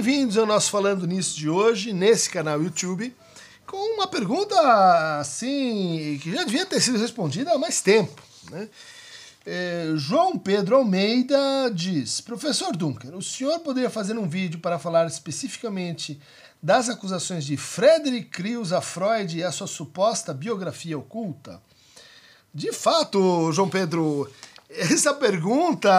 Bem-vindos ao nosso Falando Nisso de hoje, nesse canal YouTube, com uma pergunta assim que já devia ter sido respondida há mais tempo. Né? É, João Pedro Almeida diz: Professor Dunker, o senhor poderia fazer um vídeo para falar especificamente das acusações de Frederick Krius a Freud e a sua suposta biografia oculta? De fato, João Pedro, essa pergunta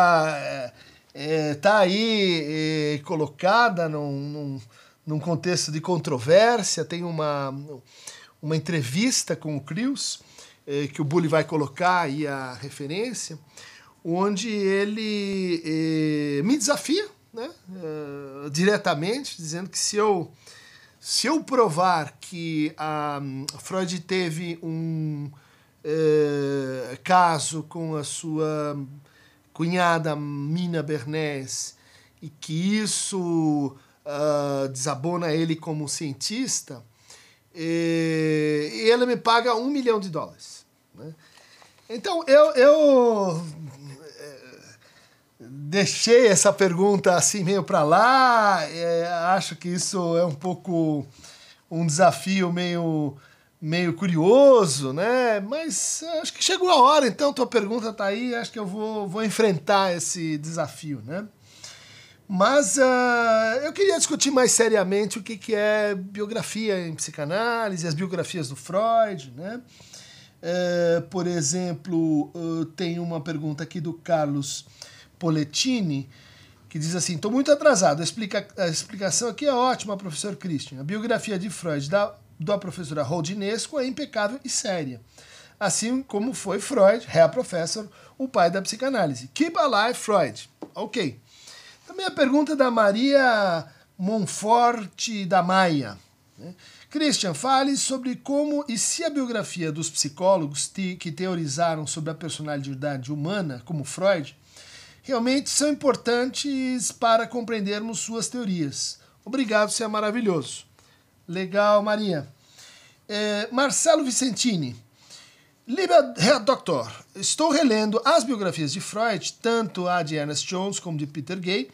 está é, tá aí é, colocada num, num, num, contexto de controvérsia. Tem uma, uma entrevista com o Krius, é, que o Bully vai colocar aí a referência, onde ele é, me desafia né, é, diretamente, dizendo que se eu, se eu provar que a Freud teve um eh, caso com a sua cunhada Mina Bernays e que isso uh, desabona ele como cientista, e, e ela me paga um milhão de dólares. Né? Então eu, eu eh, deixei essa pergunta assim meio para lá. É, acho que isso é um pouco um desafio meio meio curioso, né? Mas acho que chegou a hora, então tua pergunta tá aí, acho que eu vou, vou enfrentar esse desafio, né? Mas uh, eu queria discutir mais seriamente o que, que é biografia em psicanálise, as biografias do Freud, né? Uh, por exemplo, uh, tem uma pergunta aqui do Carlos Poletini, que diz assim: estou muito atrasado. A, explica, a explicação aqui é ótima, professor Christian. A biografia de Freud dá da professora Roldinesco é impecável e séria. Assim como foi Freud, Herr Professor, o pai da psicanálise. Keep alive Freud. Ok. Também a pergunta da Maria Monforte da Maia. Né? Christian, fale sobre como e se a biografia dos psicólogos que teorizaram sobre a personalidade humana, como Freud, realmente são importantes para compreendermos suas teorias. Obrigado, você é maravilhoso. Legal, Maria. É, Marcelo Vicentini. Lieber Herr Doktor, estou relendo as biografias de Freud, tanto a de Ernest Jones como de Peter Gay.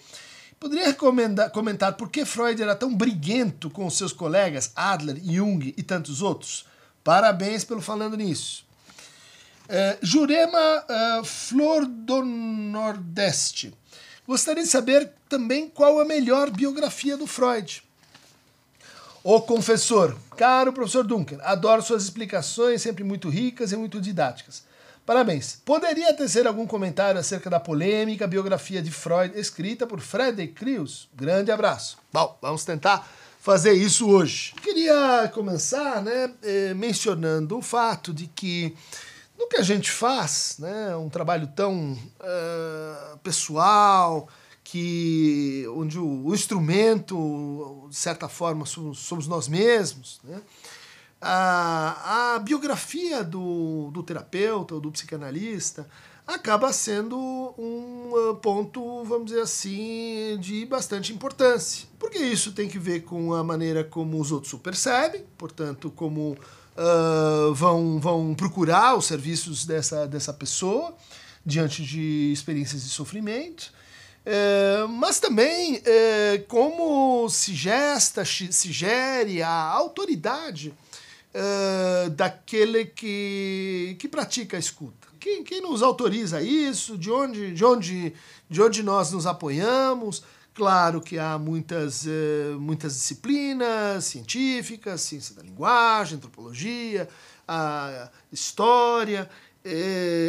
Poderia comentar por que Freud era tão briguento com seus colegas Adler, Jung e tantos outros? Parabéns pelo falando nisso. É, Jurema uh, Flor do Nordeste. Gostaria de saber também qual a melhor biografia do Freud. O Confessor. Caro professor Duncan, adoro suas explicações, sempre muito ricas e muito didáticas. Parabéns. Poderia tecer algum comentário acerca da polêmica biografia de Freud escrita por Frederick Krius? Grande abraço. Bom, vamos tentar fazer isso hoje. Queria começar né, eh, mencionando o fato de que no que a gente faz, né, um trabalho tão uh, pessoal, que onde o, instrumento, de certa forma, somos, somos nós mesmos. Né? A, a biografia do, do terapeuta ou do psicanalista acaba sendo um uh, ponto, vamos dizer assim, de bastante importância. Porque isso tem que ver com a maneira como os outros o percebem, portanto, como uh, vão, vão procurar os serviços dessa, dessa pessoa diante de experiências de sofrimento. É, mas também é, como se gesta, se gere a autoridade é, daquele que, que pratica a escuta. Quem, quem nos autoriza isso? De onde, de, onde, de onde nós nos apoiamos? Claro que há muitas, muitas disciplinas científicas, ciência da linguagem, antropologia, a história,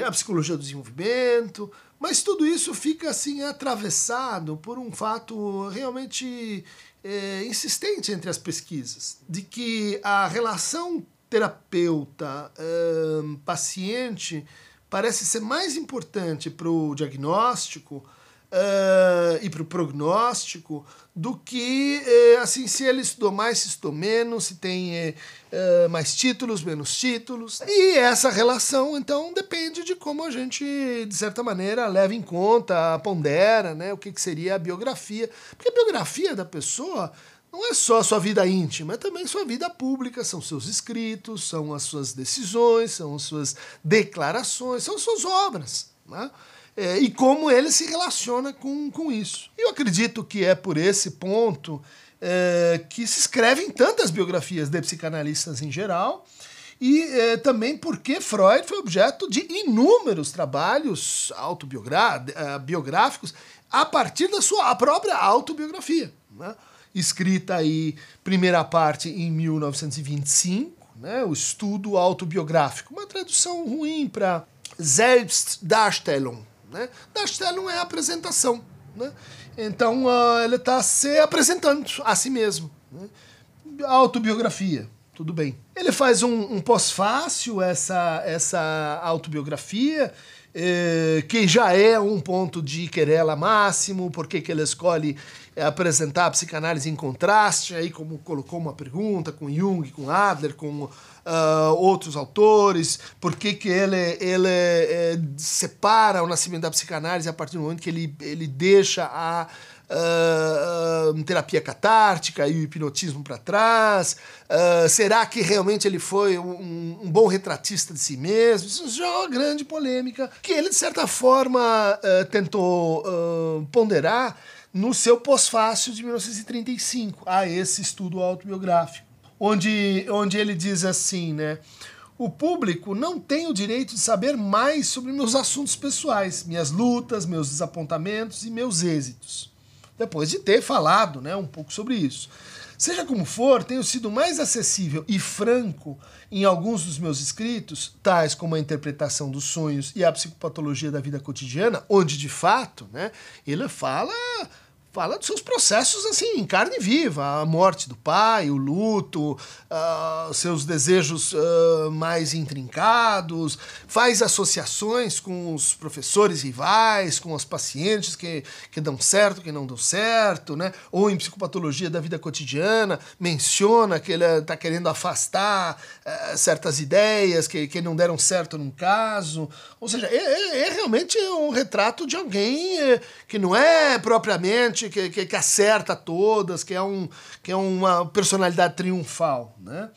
a psicologia do desenvolvimento, mas tudo isso fica assim atravessado por um fato realmente é, insistente entre as pesquisas, de que a relação terapeuta-paciente parece ser mais importante para o diagnóstico uh, e para o prognóstico do que uh, assim se ele estudou mais, se estudou menos, se tem uh, mais títulos, menos títulos. E essa relação, então, depende de como a gente, de certa maneira, leva em conta, pondera né, o que, que seria a biografia. Porque a biografia da pessoa não é só sua vida íntima, é também sua vida pública, são seus escritos, são as suas decisões, são as suas declarações, são as suas obras. Né? É, e como ele se relaciona com, com isso. Eu acredito que é por esse ponto é, que se escrevem tantas biografias de psicanalistas em geral, e é, também porque Freud foi objeto de inúmeros trabalhos autobiográficos a partir da sua própria autobiografia. Né? Escrita aí, primeira parte em 1925, né? o estudo autobiográfico, uma tradução ruim para Selbstdarstellung. Né? Darstellung é a apresentação. Né? Então uh, ele está se apresentando a si mesmo. Né? Autobiografia, tudo bem. Ele faz um, um pós-fácil, essa, essa autobiografia, eh, que já é um ponto de querela máximo, porque que ele escolhe apresentar a psicanálise em contraste, aí como colocou uma pergunta com Jung, com Adler, com uh, outros autores, por que, que ele, ele é, separa o nascimento da psicanálise a partir do momento que ele, ele deixa a uh, terapia catártica e o hipnotismo para trás? Uh, será que realmente ele foi um, um, bom retratista de si mesmo? Isso já é uma grande polêmica que ele, de certa forma, uh, tentou ponderar no seu pós-fácil de 1935, a esse estudo autobiográfico, onde, onde ele diz assim, né? O público não tem o direito de saber mais sobre meus assuntos pessoais, minhas lutas, meus desapontamentos e meus êxitos depois de ter falado né, um pouco sobre isso. Seja como for, tenho sido mais acessível e franco em alguns dos meus escritos, tais como a interpretação dos sonhos e a psicopatologia da vida cotidiana, onde de fato né, ele fala fala dos seus processos assim, em carne viva, a morte do pai, o luto, uh, seus desejos uh, mais intrincados, faz associações com os professores rivais, com os pacientes que, que dão certo, que não dão certo, né? ou em psicopatologia da vida cotidiana, menciona que ele está querendo afastar uh, certas ideias que, que não deram certo num caso, ou seja, é, é, é realmente um retrato de alguém eh, que não é propriamente que, que, que, acerta todas, que é, um, que é uma personalidade triunfal, né?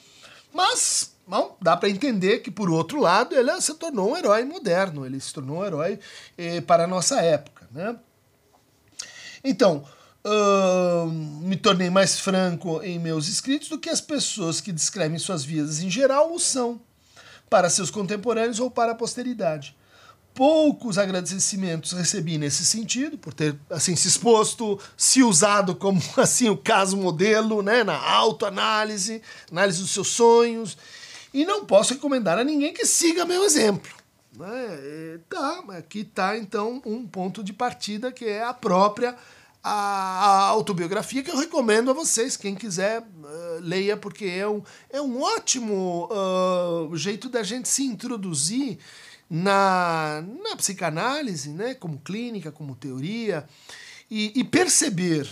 Mas, bom, dá para entender que, por outro lado, ele se tornou um herói moderno, ele se tornou um herói eh, para a nossa época, né? Então, uh, me tornei mais franco em meus escritos do que as pessoas que descrevem suas vidas em geral o são, para seus contemporâneos ou para a posteridade poucos agradecimentos recebi nesse sentido, por ter assim se exposto, se usado como assim o caso modelo, né, na autoanálise, análise dos seus sonhos, e não posso recomendar a ninguém que siga meu exemplo. Né? Tá, aqui está então um ponto de partida que é a própria a autobiografia que eu recomendo a vocês. Quem quiser, uh, leia, porque é um, é um ótimo uh, jeito da gente se introduzir na, na psicanálise, né, como clínica, como teoria, e, e perceber,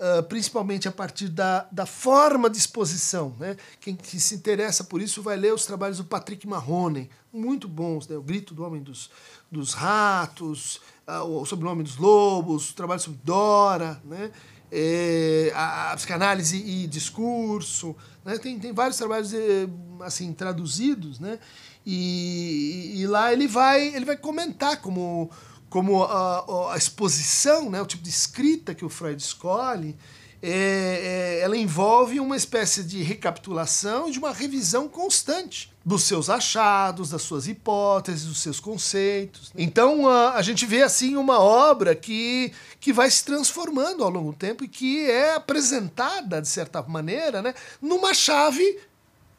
uh, principalmente a partir da, da forma de exposição. Né? Quem que se interessa por isso vai ler os trabalhos do Patrick Mahoney, muito bons, né? O Grito do Homem dos, dos Ratos, uh, o Sobrenome dos Lobos, o trabalho sobre Dora, né? É, a, a, psicanálise e discurso, né? tem, tem vários trabalhos eh, assim traduzidos, né? E, e, lá ele vai, ele vai comentar como, como a, a, exposição, né, o tipo de escrita que o Freud escolhe, é, é, ela envolve uma espécie de recapitulação de uma revisão constante dos seus achados, das suas hipóteses, dos seus conceitos. Então a, a gente vê assim uma obra que, que vai se transformando ao longo do tempo e que é apresentada, de certa maneira, né, numa chave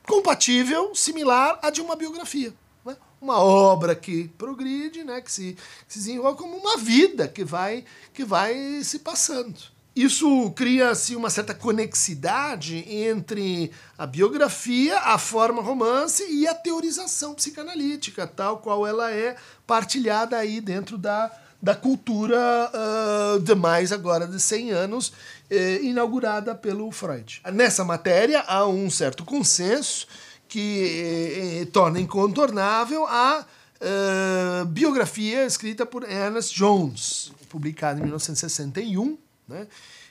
compatível, similar à de uma biografia. Né? Uma obra que progride, né? que, se, que se desenvolve como uma vida que vai, que vai se passando. Isso cria assim, uma certa conexidade entre a biografia, a forma romance e a teorização psicanalítica, tal qual ela é partilhada aí dentro da, da cultura uh, de mais agora de 100 anos eh, inaugurada pelo Freud. Nessa matéria há um certo consenso que eh, torna incontornável a uh, biografia escrita por Ernest Jones, publicada em 1961, né?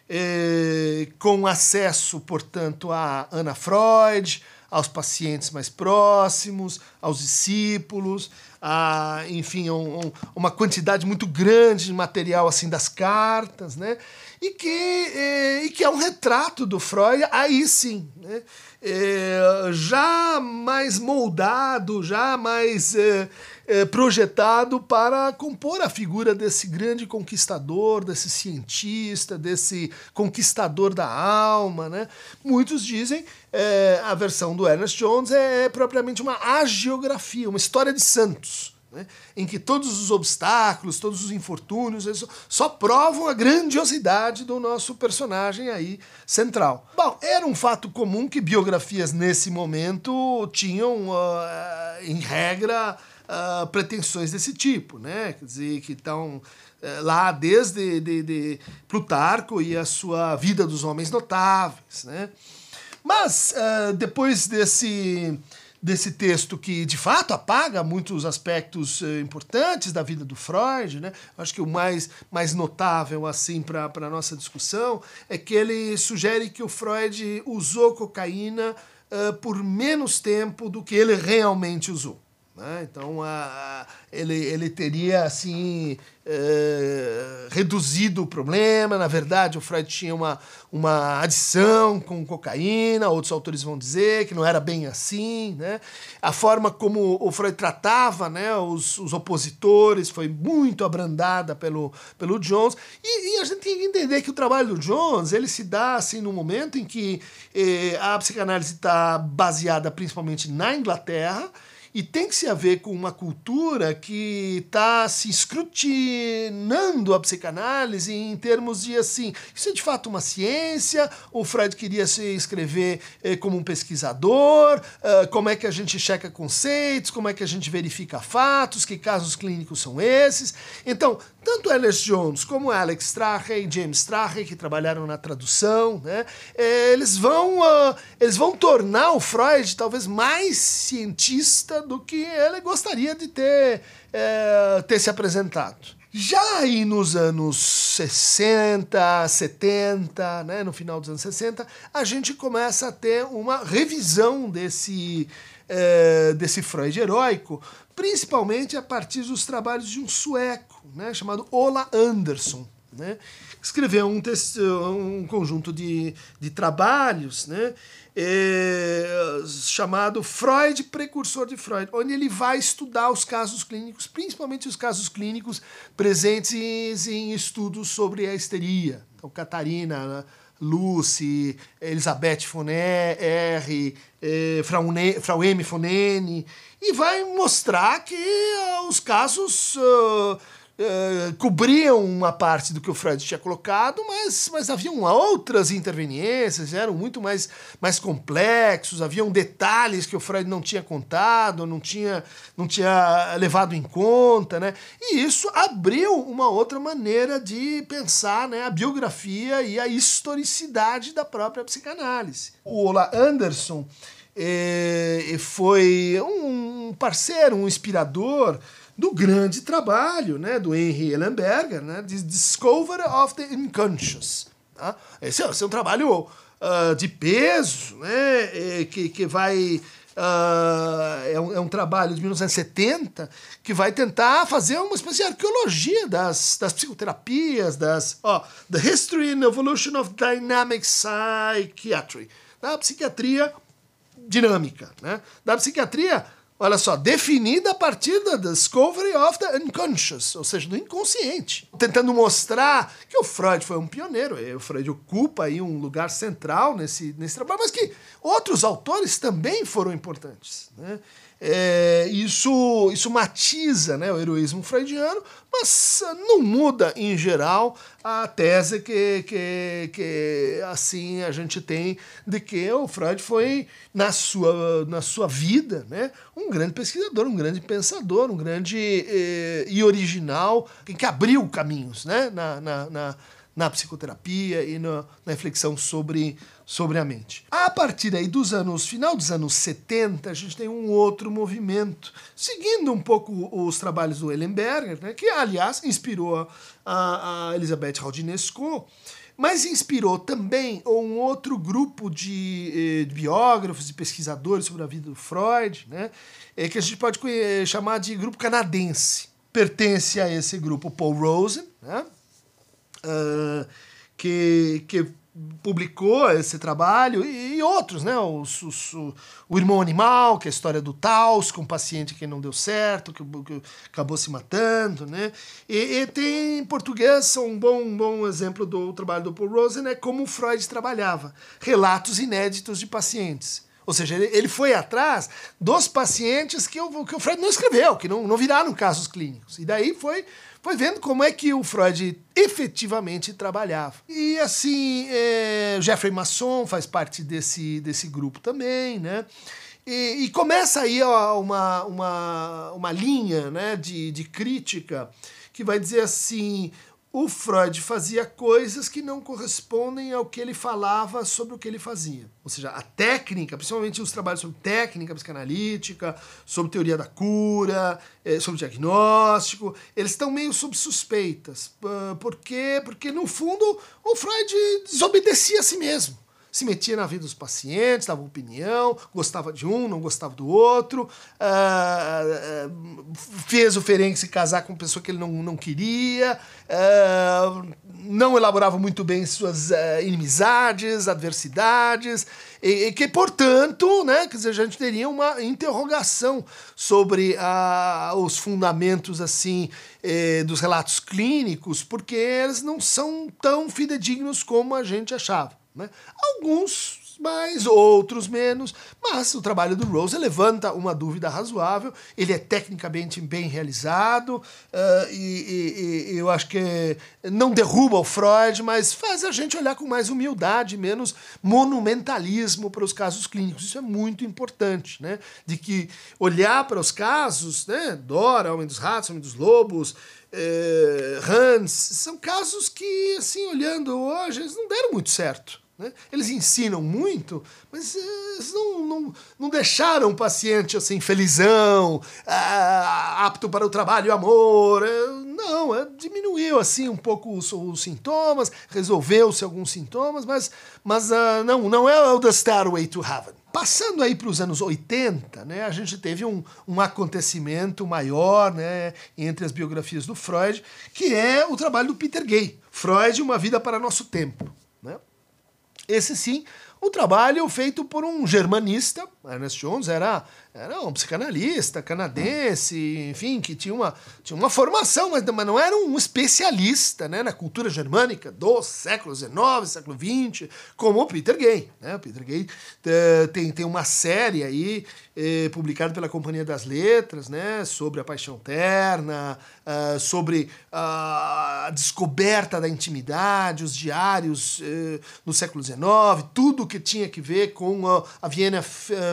Eh, com acesso, portanto, a Ana Freud, aos pacientes mais próximos, aos discípulos, a, enfim, um, um, uma quantidade muito grande de material assim das cartas, né? E que, é, e que é um retrato do Freud, aí sim, né? É, já mais moldado, já mais é, é, projetado para compor a figura desse grande conquistador, desse cientista, desse conquistador da alma. Né? Muitos dizem é, a versão do Ernest Jones é, é propriamente uma agiografia, uma história de santos. Né, em que todos os obstáculos, todos os infortúnios só provam a grandiosidade do nosso personagem aí central. Bom, era um fato comum que biografias nesse momento tinham, uh, em regra, uh, pretensões desse tipo, né? Quer dizer, que estão uh, lá desde de, de Plutarco e a sua vida dos homens notáveis, né? Mas, uh, depois desse desse texto que de fato apaga muitos aspectos uh, importantes da vida do Freud, né? Acho que o mais, mais notável assim para a nossa discussão é que ele sugere que o Freud usou cocaína uh, por menos tempo do que ele realmente usou. Né? Então a, ele, ele teria assim é, reduzido o problema. Na verdade, o Freud tinha uma, uma adição com cocaína, outros autores vão dizer que não era bem assim. Né? A forma como o Freud tratava né, os, os opositores foi muito abrandada pelo, pelo Jones. E, e, a gente tem que entender que o trabalho do Jones ele se dá assim, no momento em que eh, a psicanálise está baseada principalmente na Inglaterra e tem que se haver com uma cultura que está se escrutinando a psicanálise em termos de assim, isso é de fato uma ciência, o Freud queria se escrever eh, como um pesquisador, uh, como é que a gente checa conceitos, como é que a gente verifica fatos, que casos clínicos são esses. Então, tanto Ernest Jones como Alex Strache e James Strache, que trabalharam na tradução, né, eh, eles, vão, uh, eles vão tornar o Freud talvez mais cientista do que ele gostaria de ter, é, ter se apresentado. Já aí nos anos 60, 70, né, no final dos anos 60, a gente começa a ter uma revisão desse, é, desse Freud heróico, principalmente a partir dos trabalhos de um sueco né, chamado Ola Andersson. Né, escreveu um, um conjunto de, de trabalhos né, é, chamado Freud, precursor de Freud, onde ele vai estudar os casos clínicos, principalmente os casos clínicos presentes em estudos sobre a histeria. Então, Catarina, Lucy, Elizabeth Foné, R, eh, Frau, M. Fonene, e vai mostrar que uh, os casos uh, uh, cobriam uma parte do que o Freud tinha colocado, mas, mas haviam outras interveniências, eram muito mais, mais complexos, haviam detalhes que o Freud não tinha contado, não tinha, não tinha levado em conta, né? E isso abriu uma outra maneira de pensar né, a biografia e a historicidade da própria psicanálise. O Ola Anderson eh, foi um parceiro, um inspirador do grande trabalho né, do Henry Ellenberger, né, de Discovery of the Unconscious. Tá? Esse, é, esse é um trabalho uh, de peso, né, que, que vai. Uh, é, um, é um trabalho de 1970 que vai tentar fazer uma espécie de arqueologia das, das psicoterapias, das. Ó, The History and Evolution of Dynamic Psychiatry. Da psiquiatria dinâmica. Né? Da psiquiatria Olha só, definida a partir da Discovery of the Unconscious, ou seja, do inconsciente. Tentando mostrar que o Freud foi um pioneiro, o Freud ocupa aí um lugar central nesse, nesse trabalho, mas que outros autores também foram importantes. Né? É, isso, isso matiza né, o heroísmo freudiano, mas não muda, em geral, a tese que, que, que assim a gente tem de que o Freud foi, na sua, na sua vida, né, um grande pesquisador, um grande pensador, um grande eh, e original, que abriu caminhos né, na, na, na na psicoterapia e na, na, reflexão sobre, sobre a mente. A partir aí dos anos, final dos anos 70, a gente tem um outro movimento, seguindo um pouco os trabalhos do Ellenberger, né, que aliás inspirou a, a Elisabeth Raudinesco, mas inspirou também um outro grupo de, de biógrafos e pesquisadores sobre a vida do Freud, né, que a gente pode chamar de grupo canadense. Pertence a esse grupo Paul Rosen, né, uh, que, que publicou esse trabalho e, outros, né? O, o, o, Irmão Animal, que é a história do Taos, com um paciente que não deu certo, que, que acabou se matando, né? E, e, tem em português um bom, um bom exemplo do trabalho do Paul Rosen, é como Freud trabalhava, relatos inéditos de pacientes. Ou seja, ele, ele foi atrás dos pacientes que o, que o Freud não escreveu, que não, não viraram casos clínicos. E daí foi foi vendo como é que o Freud efetivamente trabalhava. E assim, é, Jeffrey Masson faz parte desse, desse grupo também, né? E, e começa aí ó, uma, uma, uma linha né, de, de crítica que vai dizer assim: o Freud fazia coisas que não correspondem ao que ele falava sobre o que ele fazia. Ou seja, a técnica, principalmente os trabalhos sobre técnica psicanalítica, sobre teoria da cura, eh, sobre diagnóstico, eles estão meio sob suspeitas. Por quê? Porque, no fundo, o Freud desobedecia a si mesmo se metia na vida dos pacientes, dava opinião, gostava de um, não gostava do outro, uh, uh, fez o Ferenc casar com uma pessoa que ele não, não queria, uh, não elaborava muito bem suas inimizades, adversidades, e, e, que, portanto, né, quer dizer, a gente teria uma interrogação sobre os fundamentos assim eh, dos relatos clínicos, porque eles não são tão fidedignos como a gente achava. Né? Alguns mais, outros menos, mas o trabalho do Rose levanta uma dúvida razoável, ele é tecnicamente bem realizado, uh, e, e, e, eu acho que não derruba o Freud, mas faz a gente olhar com mais humildade, menos monumentalismo para os casos clínicos. Isso é muito importante, né? De que olhar para os casos, né? Dora, Homem dos Ratos, Homem dos Lobos, eh, Hans, são casos que, assim, olhando hoje, eles não deram muito certo. Né? Eles ensinam muito, mas eh, eles não, não, não deixaram o paciente assim, felizão, ah, apto para o trabalho e amor. Eh, não, é, diminuiu assim um pouco os, os sintomas, resolveu-se alguns sintomas, mas, mas uh, não, não é o The Stairway to Heaven. Passando aí para os anos 80, né, a gente teve um, um acontecimento maior né, entre as biografias do Freud, que é o trabalho do Peter Gay, Freud, Uma Vida para Nosso Tempo. Esse sim, um trabalho feito por um germanista, Ernest Jones era era um psicanalista canadense, enfim, que tinha uma, tinha uma formação, mas, mas não era um especialista né, na cultura germânica do século XIX, século XX, como o Peter Gay. Né? O Peter Gay uh, tem, tem uma série aí eh, publicada pela Companhia das Letras né, sobre a paixão terna, uh, sobre a descoberta da intimidade, os diários uh, no século XIX, tudo que tinha que ver com a, a Viena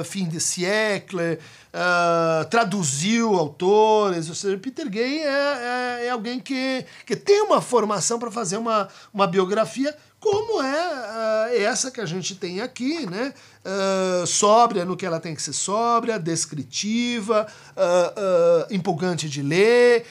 fim de século, uh, traduziu autores, ou seja, Peter Gay é, é, é alguém que, que tem uma formação para fazer uma, uma biografia como é uh, essa que a gente tem aqui, né? Uh, sóbria no que ela tem que ser sóbria, descritiva, uh, empolgante de ler.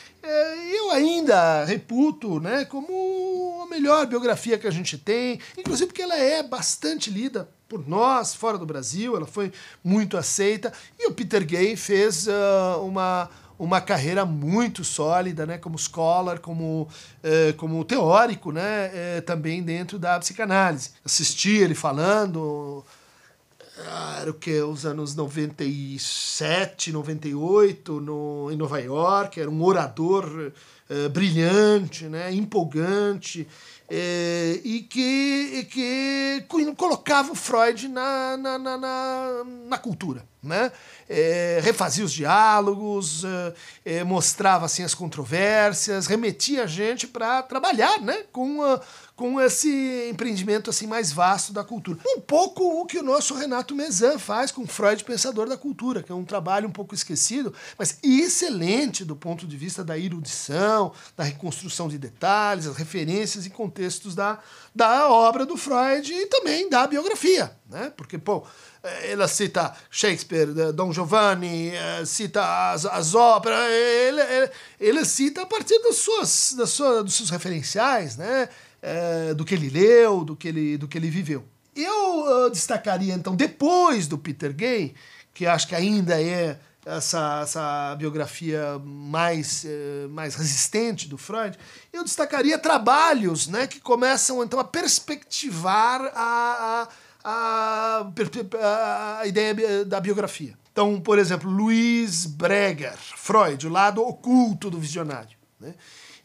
eu ainda reputo né, como a melhor biografia que a gente tem, inclusive porque ela é bastante lida por nós, fora do Brasil, ela foi muito aceita. E o Peter Gay fez uh, uma, uma carreira muito sólida, né, como scholar, como, uh, como teórico, né, uh, também dentro da psicanálise. Assisti ele falando, ah, era o que, os anos 97, 98, no, em Nova York, era um orador uh, brilhante, né, empolgante, é, e que, que colocava o Freud na, na, na, na, na cultura. Né? É, refazia os diálogos, é, é mostrava assim, as controvérsias, remetia a gente para trabalhar né? com, a, com esse empreendimento assim mais vasto da cultura. Um pouco o que o nosso Renato Mezan faz com Freud Pensador da Cultura, que é um trabalho um pouco esquecido, mas excelente do ponto de vista da erudição, da reconstrução de detalhes, as referências e contextos da, da obra do Freud e também da biografia, né? Porque, pô, ele cita Shakespeare, Dom Giovanni, eh, cita as, as óperas, ele, ele, ele, cita a partir das suas, das suas, dos seus referenciais, né? É, do que ele leu, do que ele, do que ele viveu. Eu uh, destacaria, então, depois do Peter Gay, que acho que ainda é essa, essa biografia mais, eh, mais resistente do Freud, eu destacaria trabalhos né, que começam então a perspectivar a, a, a, a ideia da biografia. Então, por exemplo, Luiz Breger, Freud, o lado oculto do visionário. Né?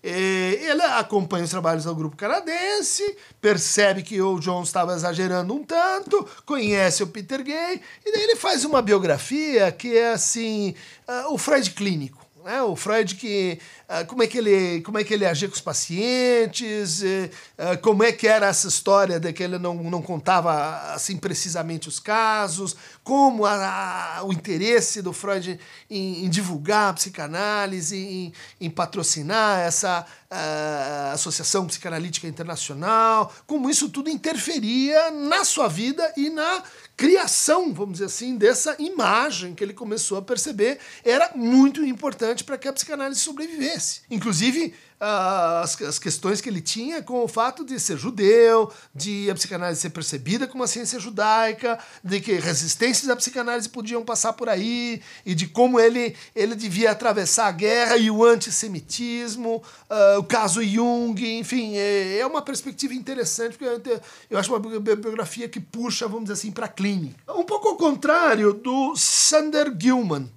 Ele acompanha os trabalhos do grupo canadense, percebe que o John estava exagerando um tanto, conhece o Peter Gay, e daí ele faz uma biografia que é assim: uh, o Freud clínico. Né? O Freud que uh, como é que ele como é que ele agia com os pacientes, uh, como é que era essa história de que ele não, não contava assim precisamente os casos, como a, a, o interesse do Freud em, em divulgar a psicanálise, em, em patrocinar essa uh, Associação Psicanalítica Internacional, como isso tudo interferia na sua vida e na criação, vamos dizer assim, dessa imagem que ele começou a perceber era muito importante para que a psicanálise sobrevivesse. Inclusive, as, as questões que ele tinha com o fato de ser judeu, de a psicanálise ser percebida como uma ciência judaica, de que resistências da psicanálise podiam passar por aí, e de como ele, ele devia atravessar a guerra e o antissemitismo, uh, o caso Jung, enfim, é, é uma perspectiva interessante, porque eu acho uma biografia que puxa, vamos dizer assim, para a clínica. Um pouco ao contrário do Sander Gilman,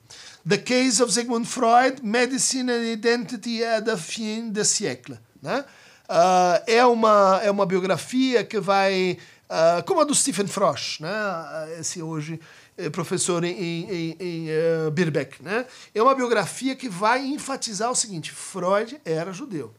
The Case of Sigmund Freud, Medicine and Identity at the Fin de Siècle. Né? Uh, é, uma, é uma biografia que vai, uh, como a do Stephen Frosch, né? esse hoje é professor em, em, em uh, Birbeck. Né? É uma biografia que vai enfatizar o seguinte: Freud era judeu.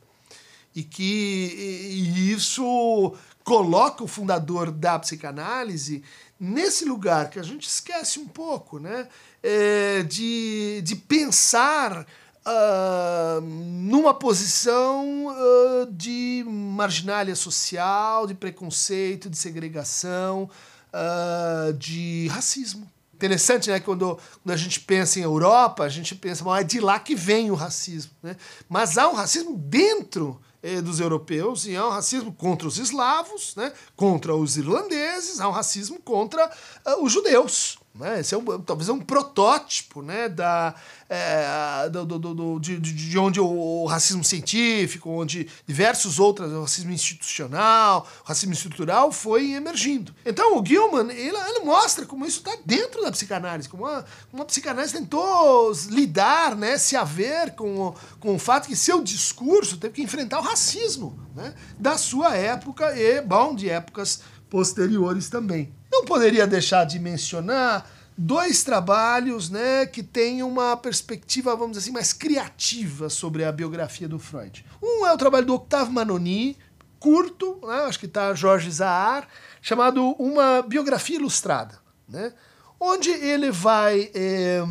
E que e isso coloca o fundador da psicanálise nesse lugar que a gente esquece um pouco, né? É, de, de pensar uh, numa posição uh, de marginalia social, de preconceito, de segregação, uh, de racismo. Interessante, né? Quando, quando a gente pensa em Europa, a gente pensa, é de lá que vem o racismo. Né? Mas há um racismo dentro dos europeus e há um racismo contra os eslavos, né, contra os irlandeses, há um racismo contra uh, os judeus. Né? Esse é um, talvez é um protótipo né, da, é, do, do, do, de, de onde o racismo científico, onde diversos outros, o racismo institucional, o racismo estrutural foi emergindo. Então o Gilman ele, ele mostra como isso está dentro da psicanálise, como a, como a psicanálise tentou lidar, né, se haver com, o, com o fato que seu discurso teve que enfrentar o racismo né, da sua época e, bom, de épocas posteriores também. Não poderia deixar de mencionar dois trabalhos né, que têm uma perspectiva, vamos dizer assim, mais criativa sobre a biografia do Freud. Um é o trabalho do Octave Manoni, curto, né, acho que está Jorge Zahar, chamado Uma Biografia Ilustrada, né, onde ele vai é,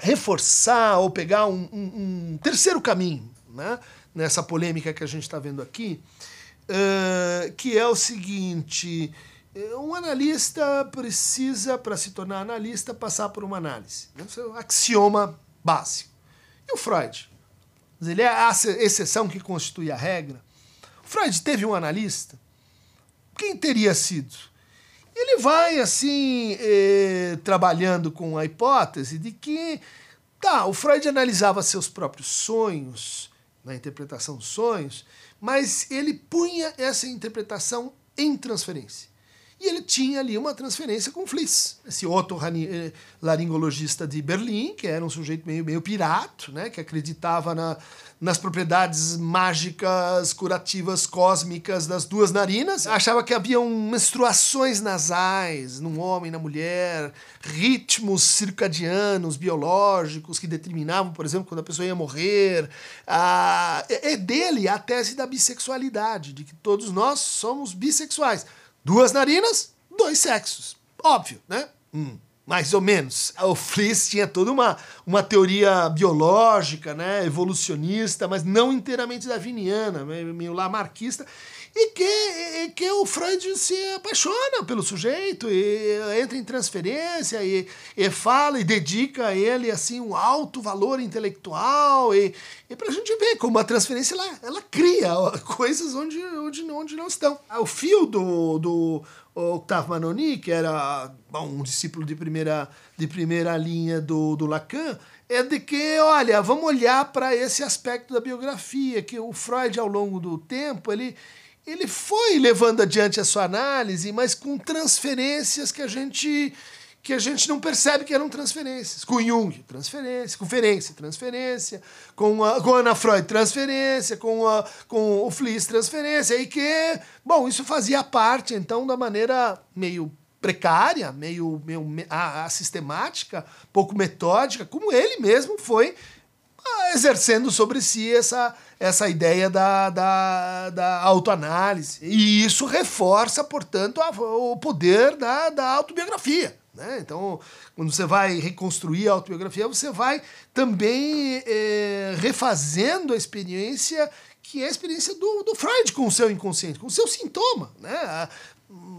reforçar ou pegar um, um, um terceiro caminho né, nessa polêmica que a gente está vendo aqui, uh, que é o seguinte um analista precisa, para se tornar analista, passar por uma análise. É um axioma básico. E o Freud? Ele é a exceção que constitui a regra. O Freud teve um analista? Quem teria sido? Ele vai, assim, eh, trabalhando com a hipótese de que, tá, o Freud analisava seus próprios sonhos, na interpretação sonhos, mas ele punha essa interpretação em transferência. E ele tinha ali uma transferência com Fliss, esse outro eh, laringologista de Berlim, que era um sujeito meio, meio pirata, né, que acreditava na, nas propriedades mágicas, curativas, cósmicas das duas narinas. Achava que haviam menstruações nasais num homem e na mulher, ritmos circadianos, biológicos, que determinavam, por exemplo, quando a pessoa ia morrer. Ah, é, é dele a tese da bissexualidade, de que todos nós somos bissexuais. Duas narinas, dois sexos. Óbvio, né? Hum, mais ou menos. O Fliss tinha toda uma, uma teoria biológica, né? evolucionista, mas não inteiramente darwiniana, meio lamarquista. E que, e que o Freud se apaixona pelo sujeito e entra em transferência e, e fala e dedica a ele assim um alto valor intelectual e, e para a gente ver como a transferência ela, ela cria coisas onde, onde, onde não estão. O fio do, do Octave Manoni, que era bom, um discípulo de primeira, de primeira linha do, do Lacan, é de que, olha, vamos olhar para esse aspecto da biografia, que o Freud, ao longo do tempo, ele, ele foi levando adiante a sua análise, mas com transferências que a gente que a gente não percebe que eram transferências. Com Jung, transferência. Com Ferenczi, transferência. Com, a, com Ana Freud, transferência. Com, a, com o Fliss, transferência. E que, bom, isso fazia parte, então, da maneira meio precária, meio, meio a, a sistemática, pouco metódica, como ele mesmo foi ah, exercendo sobre si essa, essa ideia da, da, da autoanálise. E isso reforça, portanto, a, o poder da, da autobiografia. Né? Então, quando você vai reconstruir a autobiografia, você vai também é, refazendo a experiência que é a experiência do, do Freud com o seu inconsciente, com o seu sintoma. Né?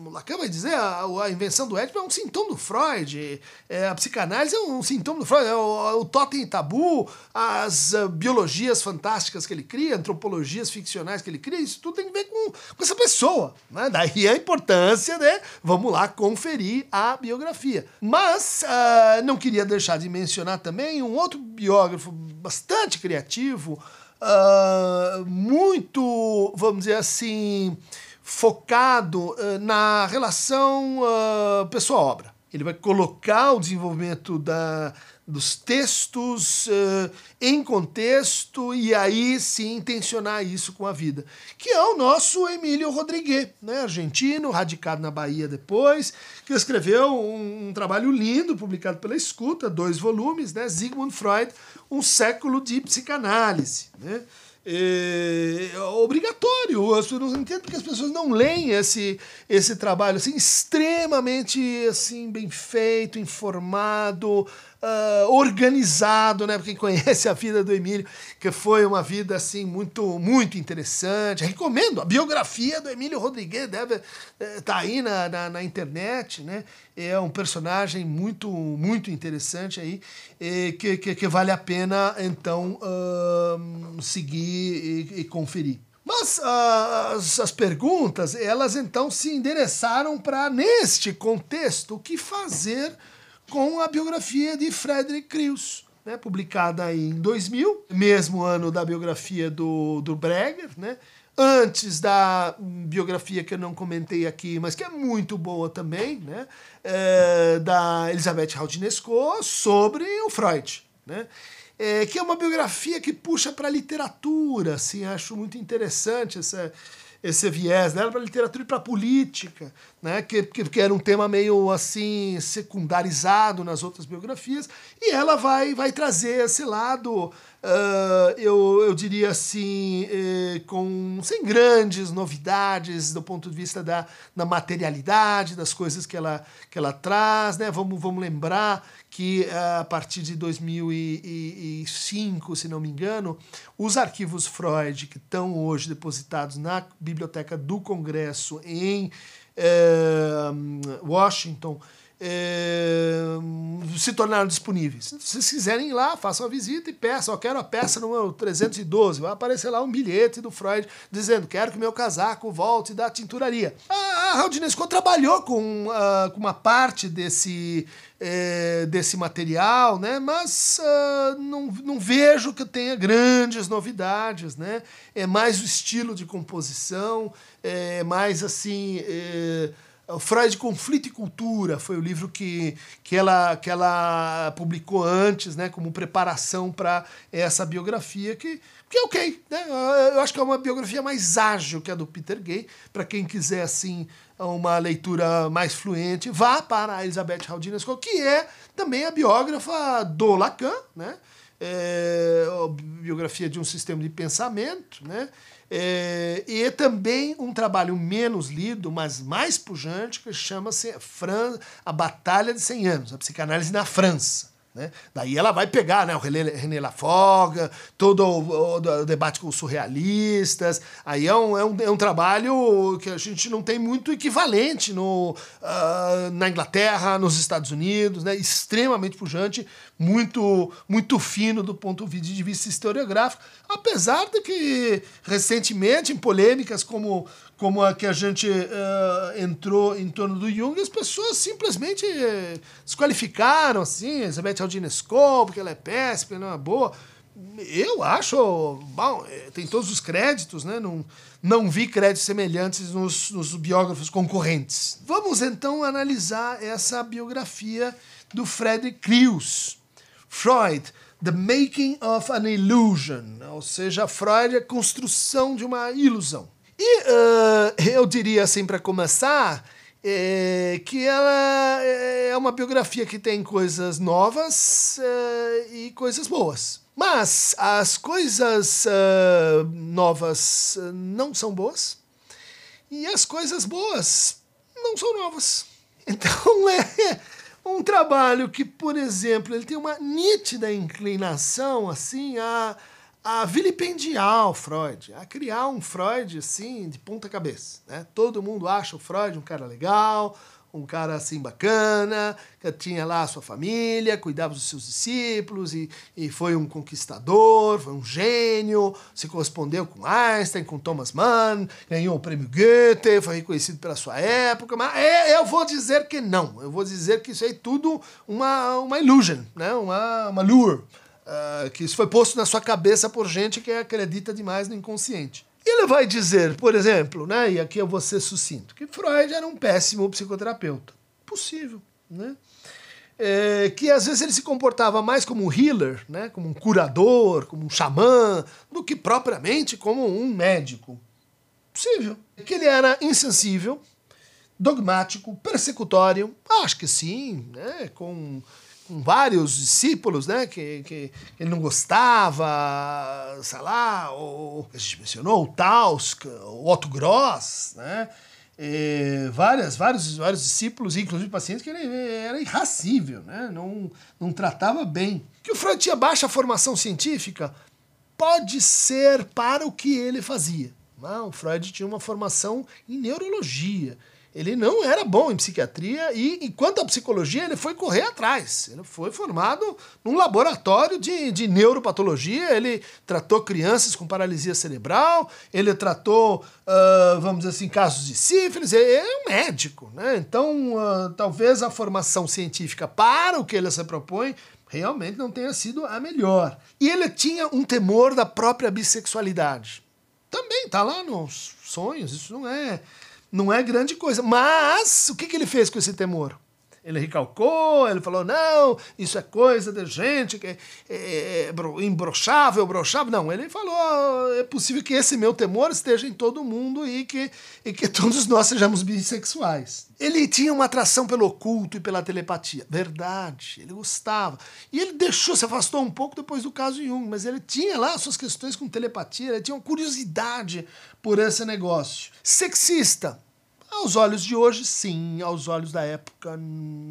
Lacan vai dizer a, a invenção do Édipo é um sintoma do Freud, é, a psicanálise é um sintoma do Freud, é o, o totem tabu, as uh, biologias fantásticas que ele cria, antropologias ficcionais que ele cria, isso tudo tem a ver com, com essa pessoa. Né? Daí a importância, né? Vamos lá conferir a biografia. Mas uh, não queria deixar de mencionar também um outro biógrafo bastante criativo, uh, muito, vamos dizer assim, focado uh, na relação uh, pessoa-obra. Ele vai colocar o desenvolvimento da, dos textos uh, em contexto e aí sim intencionar isso com a vida. Que é o nosso Emílio Rodrigues, né, argentino, radicado na Bahia depois, que escreveu um, um trabalho lindo, publicado pela Escuta, dois volumes, né, Sigmund Freud, Um século de psicanálise. Né? É, obrigatório. Eu não entendo porque as pessoas não leem esse, esse trabalho assim, extremamente assim, bem feito, informado, uh, organizado, né? Quem conhece a vida do Emílio, que foi uma vida assim muito muito interessante. Recomendo a biografia do Emílio Rodrigues, deve eh, tá aí na, na, na, internet, né? É um personagem muito muito interessante aí, que, que, que, vale a pena então uh, seguir e, e conferir. Mas uh, as, as, perguntas, elas então se endereçaram para, neste contexto, o que fazer com a biografia de Frederick Krius, né, publicada em 2000, mesmo ano da biografia do, do Breger, né, antes da biografia que eu não comentei aqui, mas que é muito boa também, né, é, da Elizabeth Raudinesco sobre o Freud, né, é, que é uma biografia que puxa para a literatura, assim, acho muito interessante essa esse viés dela para literatura e para política, né? Que, que, que, era um tema meio assim secundarizado nas outras biografias, e ela vai, vai trazer esse lado, uh, eu, eu diria assim, eh, com sem grandes novidades do ponto de vista da, da materialidade, das coisas que ela, que ela traz, né? Vamos, vamos lembrar que a partir de 2005, se não me engano, os arquivos Freud que estão hoje depositados na Biblioteca do Congresso em é, Washington é, se tornaram disponíveis. Se vocês quiserem ir lá, façam a visita e peçam. Eu quero a peça número 312. Vai aparecer lá um bilhete do Freud dizendo: Quero que meu casaco volte da tinturaria. A, a Raudinesco trabalhou com, uh, com uma parte desse, é, desse material, né? mas uh, não, não vejo que tenha grandes novidades. Né? É mais o estilo de composição, é mais assim. É, Freud Conflito e Cultura foi o livro que, que, ela, que ela publicou antes, né, como preparação para essa biografia, que, que é ok. Né? Eu acho que é uma biografia mais ágil que a do Peter Gay. Para quem quiser assim uma leitura mais fluente, vá para a Elizabeth Haldinesco, que é também a biógrafa do Lacan, né? É, biografia de um sistema de pensamento, né? É, e é também um trabalho menos lido, mas mais pujante, que chama-se A Batalha de 100 Anos, a psicanálise na França. Né? Daí ela vai pegar né, o René, Lafoga, todo o, o, debate com os surrealistas. Aí é um, é, um, é um trabalho que a gente não tem muito equivalente no, uh, na Inglaterra, nos Estados Unidos, né? extremamente pujante, muito, muito fino do ponto de vista historiográfico. Apesar de que, recentemente, em polêmicas como como a que a gente uh, entrou em torno do Jung, as pessoas simplesmente desqualificaram, assim, Elizabeth Aldinesco, porque ela é péssima, não é boa. Eu acho, bom, eh, tem todos os créditos, né? Não, não vi créditos semelhantes nos, nos biógrafos concorrentes. Vamos então analisar essa biografia do Frederick Crews. Freud, The Making of an Illusion, ou seja, Freud, a construção de uma ilusão. E uh, eu diria assim, para começar, é, que ela é uma biografia que tem coisas novas uh, e coisas boas. Mas as coisas uh, novas não são boas e as coisas boas não são novas. Então é um trabalho que, por exemplo, ele tem uma nítida inclinação assim a a vilipendiar o Freud, a criar um Freud assim de ponta cabeça. Né? Todo mundo acha o Freud um cara legal, um cara assim bacana, que tinha lá a sua família, cuidava dos seus discípulos e, e foi um conquistador, foi um gênio, se correspondeu com Einstein, com Thomas Mann, ganhou o prêmio Goethe, foi reconhecido pela sua época, mas é, eu vou dizer que não, eu vou dizer que isso é tudo uma, uma illusion, né? uma, uma lure uh, que isso foi posto na sua cabeça por gente que acredita demais no inconsciente. Ele vai dizer, por exemplo, né, e aqui eu vou ser sucinto, que Freud era um péssimo psicoterapeuta. Possível, né? É, que às vezes ele se comportava mais como um healer, né, como um curador, como um xamã, do que propriamente como um médico. Possível. Que ele era insensível, dogmático, persecutório, acho que sim, né, com com vários discípulos, né, que, que ele não gostava, sei lá, o, a gente mencionou o Tausk, o Otto Gross, né, e várias, vários, vários discípulos, inclusive pacientes, que ele era irracível, né, não, não tratava bem. Que o Freud tinha baixa formação científica pode ser para o que ele fazia. Não, o Freud tinha uma formação em neurologia, ele não era bom em psiquiatria e, enquanto a psicologia, ele foi correr atrás. Ele foi formado num laboratório de, de neuropatologia, ele tratou crianças com paralisia cerebral, ele tratou, uh, vamos dizer assim, casos de sífilis, ele é um médico. Né? Então, uh, talvez a formação científica para o que ele se propõe realmente não tenha sido a melhor. E ele tinha um temor da própria bissexualidade. Também está lá nos sonhos, isso não é não é grande coisa. Mas o que, que ele fez com esse temor? Ele recalcou, ele falou: não, isso é coisa de gente que é, é, é imbrochável, brochável. Não, ele falou: é possível que esse meu temor esteja em todo mundo e que, e que todos nós sejamos bissexuais. Ele tinha uma atração pelo oculto e pela telepatia. Verdade, ele gostava. E ele deixou, se afastou um pouco depois do caso Jung, mas ele tinha lá suas questões com telepatia, ele tinha uma curiosidade por esse negócio. Sexista aos olhos de hoje, sim. Aos olhos da época,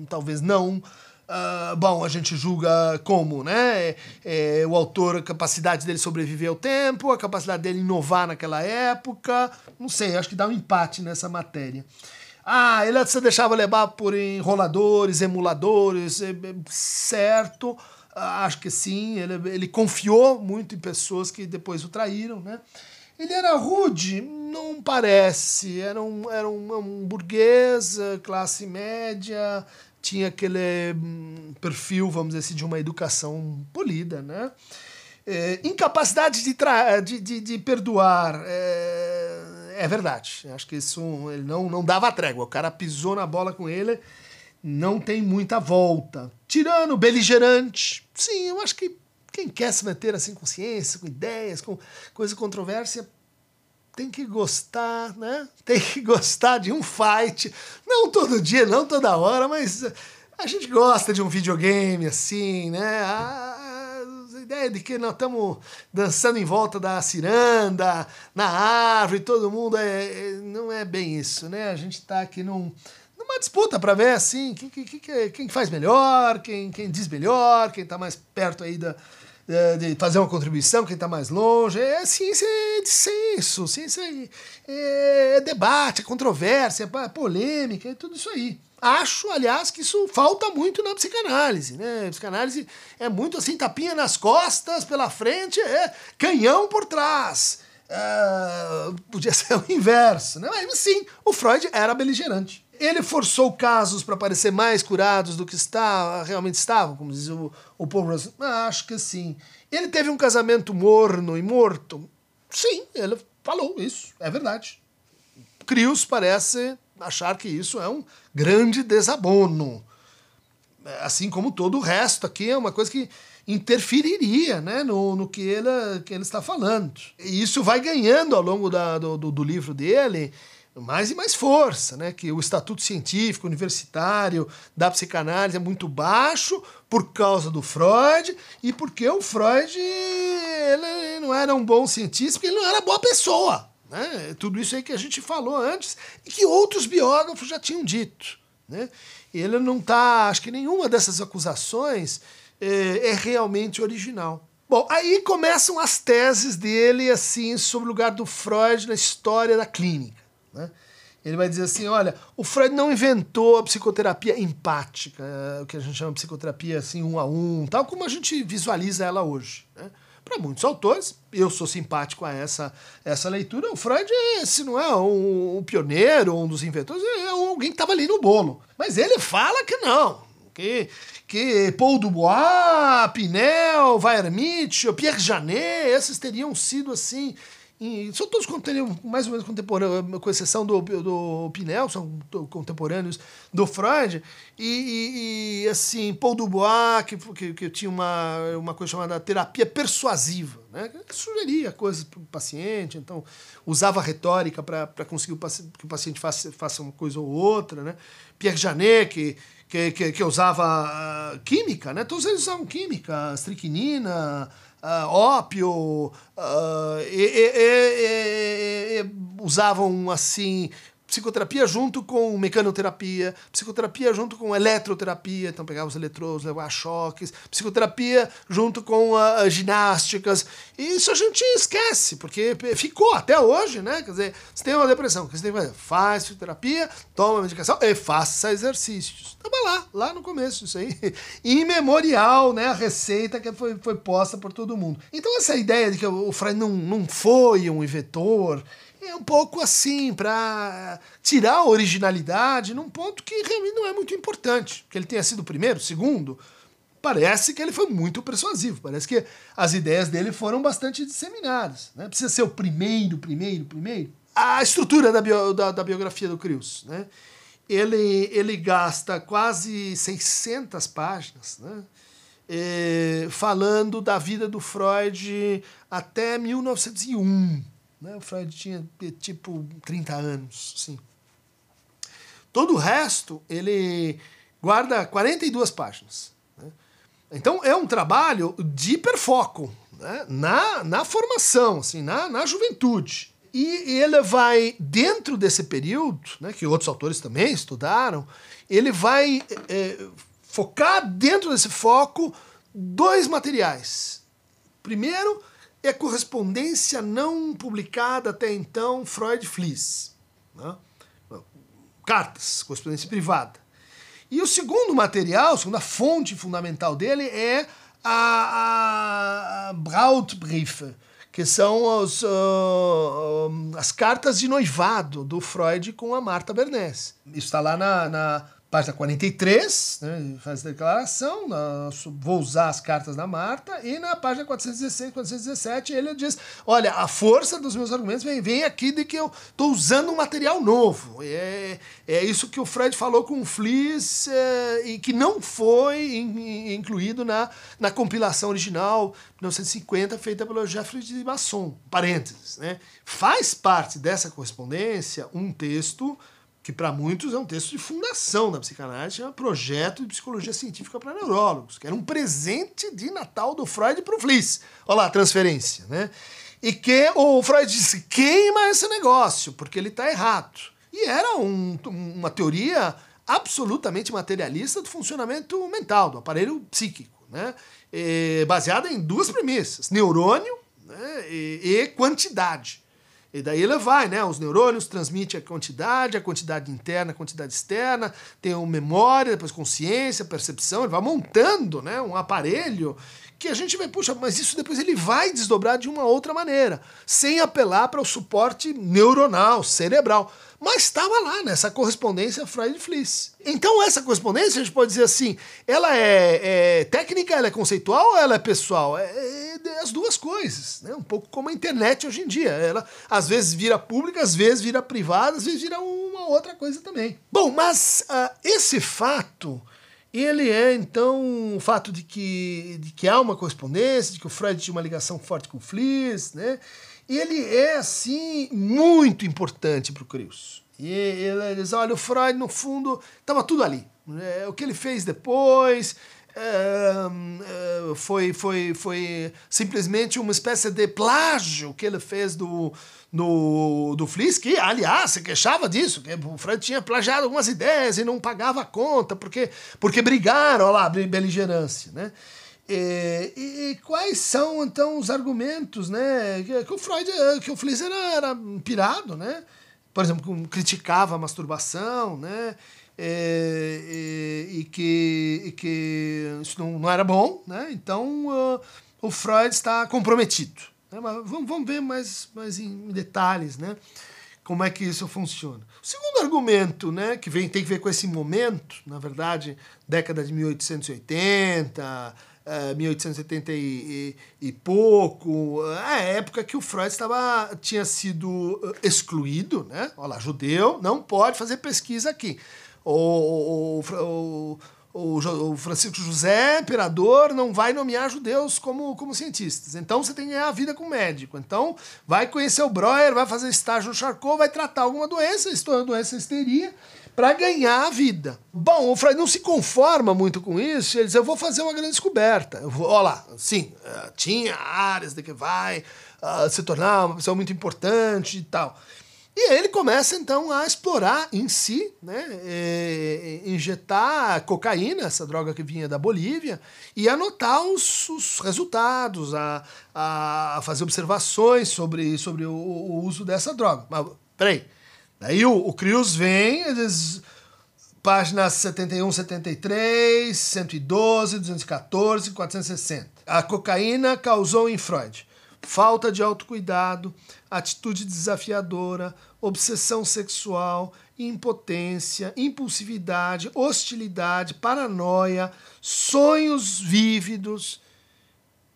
talvez não. Uh, bom, a gente julga como, né? É, o autor, a capacidade dele sobreviver ao tempo, a capacidade dele inovar naquela época. Não sei, acho que dá um empate nessa matéria. Ah, ele se deixava levar por enroladores, emuladores, é, é, certo. Ah, acho que sim, ele, ele confiou muito em pessoas que depois o traíram, né? Ele era rude? Não parece. Era um, era um, um burguês, classe média, tinha aquele hum, perfil, vamos dizer assim, de uma educação polida, né? É, incapacidade de, de, de, de, perdoar. É, é, verdade. Acho que isso ele não, não dava trégua. O cara pisou na bola com ele, não tem muita volta. Tirano, beligerante. Sim, eu acho que quem quer se meter assim com ciência, com ideias, com coisa controvérsia, tem que gostar, né? Tem que gostar de um fight. Não todo dia, não toda hora, mas a gente gosta de um videogame assim, né? A, ideia de que nós estamos dançando em volta da ciranda, na árvore, todo mundo é, é não é bem isso, né? A gente está aqui num, uma disputa para ver assim quem, quem, quem, quem, faz melhor, quem, quem diz melhor, quem está mais perto aí da, de fazer uma contribuição, quem está mais longe. É ciência de senso, ciência é, é debate, é controvérsia, é polêmica, é tudo isso aí. Acho, aliás, que isso falta muito na psicanálise, né? A psicanálise é muito assim, tapinha nas costas, pela frente, é canhão por trás. Uh, podia ser o inverso, né? Mas sim, o Freud era beligerante. Ele forçou casos para parecer mais curados do que está, realmente estavam, como diz o, o Paul. Ah, acho que sim. Ele teve um casamento morno e morto? Sim, ele falou isso, é verdade. Crios parece achar que isso é um grande desabono. Assim como todo o resto aqui é uma coisa que interferiria né, no, no que, ele, que ele está falando. E isso vai ganhando ao longo da, do, do livro dele mais e mais força, né? Que o estatuto científico universitário da psicanálise é muito baixo por causa do Freud e porque o Freud ele não era um bom cientista, porque ele não era boa pessoa. Né? Tudo isso aí que a gente falou antes e que outros biógrafos já tinham dito. Né? Ele não está, acho que nenhuma dessas acusações é, é realmente original. Bom, aí começam as teses dele assim sobre o lugar do Freud na história da clínica. Né? Ele vai dizer assim: olha, o Freud não inventou a psicoterapia empática, o que a gente chama de psicoterapia assim, um a um, tal como a gente visualiza ela hoje. Né? Para muitos autores, eu sou simpático a essa, essa leitura. O Freud, se não é um, um pioneiro, um dos inventores, é alguém que estava ali no bolo. Mas ele fala que não, que, que Paul Dubois, Pinel, Weiermitch, Pierre Janet, esses teriam sido assim e são todos mais ou menos contemporâneos, com exceção do, do Pinel, são contemporâneos do Freud. E, e, e assim, Paul Dubois, que, que, que, tinha uma, uma coisa chamada terapia persuasiva, né? que sugeria coisas para o paciente, então usava retórica para conseguir que o paciente faça, faça uma coisa ou outra. Né? Pierre Janet, que, que, que, que usava uh, química, né? todos eles usavam química, estricnina uh, ópio, uh, e, e, e, usavam assim psicoterapia junto com mecanoterapia, psicoterapia junto com eletroterapia, então pegava os eletrodos, levava choques, psicoterapia junto com ginásticas. E isso a gente esquece, porque ficou até hoje, né? Quer dizer, você tem uma depressão, o que você tem que fazer? Faz psicoterapia, toma medicação e faça exercícios. Tava lá, lá no começo, isso aí. Imemorial, né? A receita que foi, foi posta por todo mundo. Então essa ideia de que o Freud não, não foi um inventor, é um pouco assim, para tirar a originalidade num ponto que realmente não é muito importante. Que ele tenha sido o primeiro, segundo, parece que ele foi muito persuasivo, parece que as ideias dele foram bastante disseminadas. Né? Precisa ser o primeiro, primeiro, primeiro. A estrutura da, bio, da, da biografia do Krius, né? ele, ele gasta quase 600 páginas, né? É, falando da vida do Freud até 1901. Né? O Freud tinha tipo 30 anos, sim. Todo o resto ele guarda 42 páginas. Né? Então é um trabalho de hiperfoco né? na, na formação, assim, na, na juventude. E ele vai, dentro desse período, né, que outros autores também estudaram, ele vai é, focar dentro desse foco dois materiais. Primeiro, é correspondência não publicada até então Freud-Flies. Né? Cartas, correspondência privada. E o segundo material, a segunda fonte fundamental dele é a, a Brautbriefe, que são os, uh, as cartas de noivado do Freud com a Marta Bernays. Isso está lá na, na página 43, né, faz a declaração, vou usar as cartas da Marta, e na página 416, 417, ele diz: Olha, a força dos meus argumentos vem, vem aqui de que eu estou usando um material novo. É, é isso que o Freud falou com o Flies é, e que não foi in, incluído na, na compilação original 1950, feita pelo Jeffrey de Masson. Parênteses, né? Faz parte dessa correspondência um texto que para muitos é um texto de fundação da psicanálise, chama Projeto de Psicologia Científica para Neurólogos, que era um presente de Natal do Freud para o Fliss. Olha lá a transferência, né? E que o Freud disse, queima esse negócio, porque ele está errado. E era um, uma teoria absolutamente materialista do funcionamento mental, do aparelho psíquico, né? E, baseada em duas premissas: neurônio né? e, e quantidade. E daí ele vai, né? Os neurônios transmitem a quantidade, a quantidade interna, a quantidade externa, tem uma memória, depois consciência, percepção, ele vai montando né, um aparelho que a gente vai, puxa, mas isso depois ele vai desdobrar de uma outra maneira, sem apelar para o suporte neuronal, cerebral. Mas estava lá nessa correspondência Freud-Fliss. Então essa correspondência a gente pode dizer assim, ela é, é técnica, ela é conceitual ou ela é pessoal? É, é, é, as duas coisas, né? Um pouco como a internet hoje em dia. Ela às vezes vira pública, às vezes vira privada, às vezes vira uma outra coisa também. Bom, mas uh, esse fato ele é, então, o fato de que, de que há uma correspondência, de que o Freud tinha uma ligação forte com o Fliss, né? Ele é, assim, muito importante para o Krios. E ele diz, olha, o Freud, no fundo, estava tudo ali. É, o que ele fez depois é, é, foi, foi, foi simplesmente uma espécie de plágio que ele fez do, no, do Fliss, que, aliás, se queixava disso, que o Freud tinha plagiado algumas ideias e não pagava a conta, porque, porque brigaram, olha lá, beligerância, né? E, e, e, quais são, então, os argumentos, né? Que, que o Freud, que o Fliss era, era pirado, né? Por exemplo, criticava a masturbação, né? E, e, e que, que isso não, não era bom, né? Então, uh, o Freud está comprometido. Né? Mas vamos, vamos ver mais, mais em detalhes, né? Como é que isso funciona. O segundo argumento, né, que vem, tem que ver com esse momento, na verdade, década de 1880, uh, 1870 e, e, e, pouco, a época que o Freud estava, tinha sido eh, excluído, né? Olha lá, judeu não pode fazer pesquisa aqui. O, Francisco José, imperador, não vai nomear judeus como, como cientistas. Então você tem que ganhar a vida com médico. Então vai conhecer o Breuer, vai fazer estágio no Charcot, vai tratar alguma doença, estourando doença histeria, para ganhar a vida. Bom, o Freud não se conforma muito com isso, ele diz, eu vou fazer uma grande descoberta. Eu vou, olha lá, sim, uh, tinha áreas de que vai uh, se tornar uma pessoa muito importante e tal. E ele começa então a explorar em si, né, é, injetar cocaína, essa droga que vinha da Bolívia, e anotar os, os resultados, a, a fazer observações sobre, sobre o, o, uso dessa droga. Mas peraí, daí o, o Crius vem, eles, páginas 71, 73, 112, 214, 460. A cocaína causou em Freud falta de autocuidado, atitude desafiadora, obsessão sexual, impotência, impulsividade, hostilidade, paranoia, sonhos vívidos.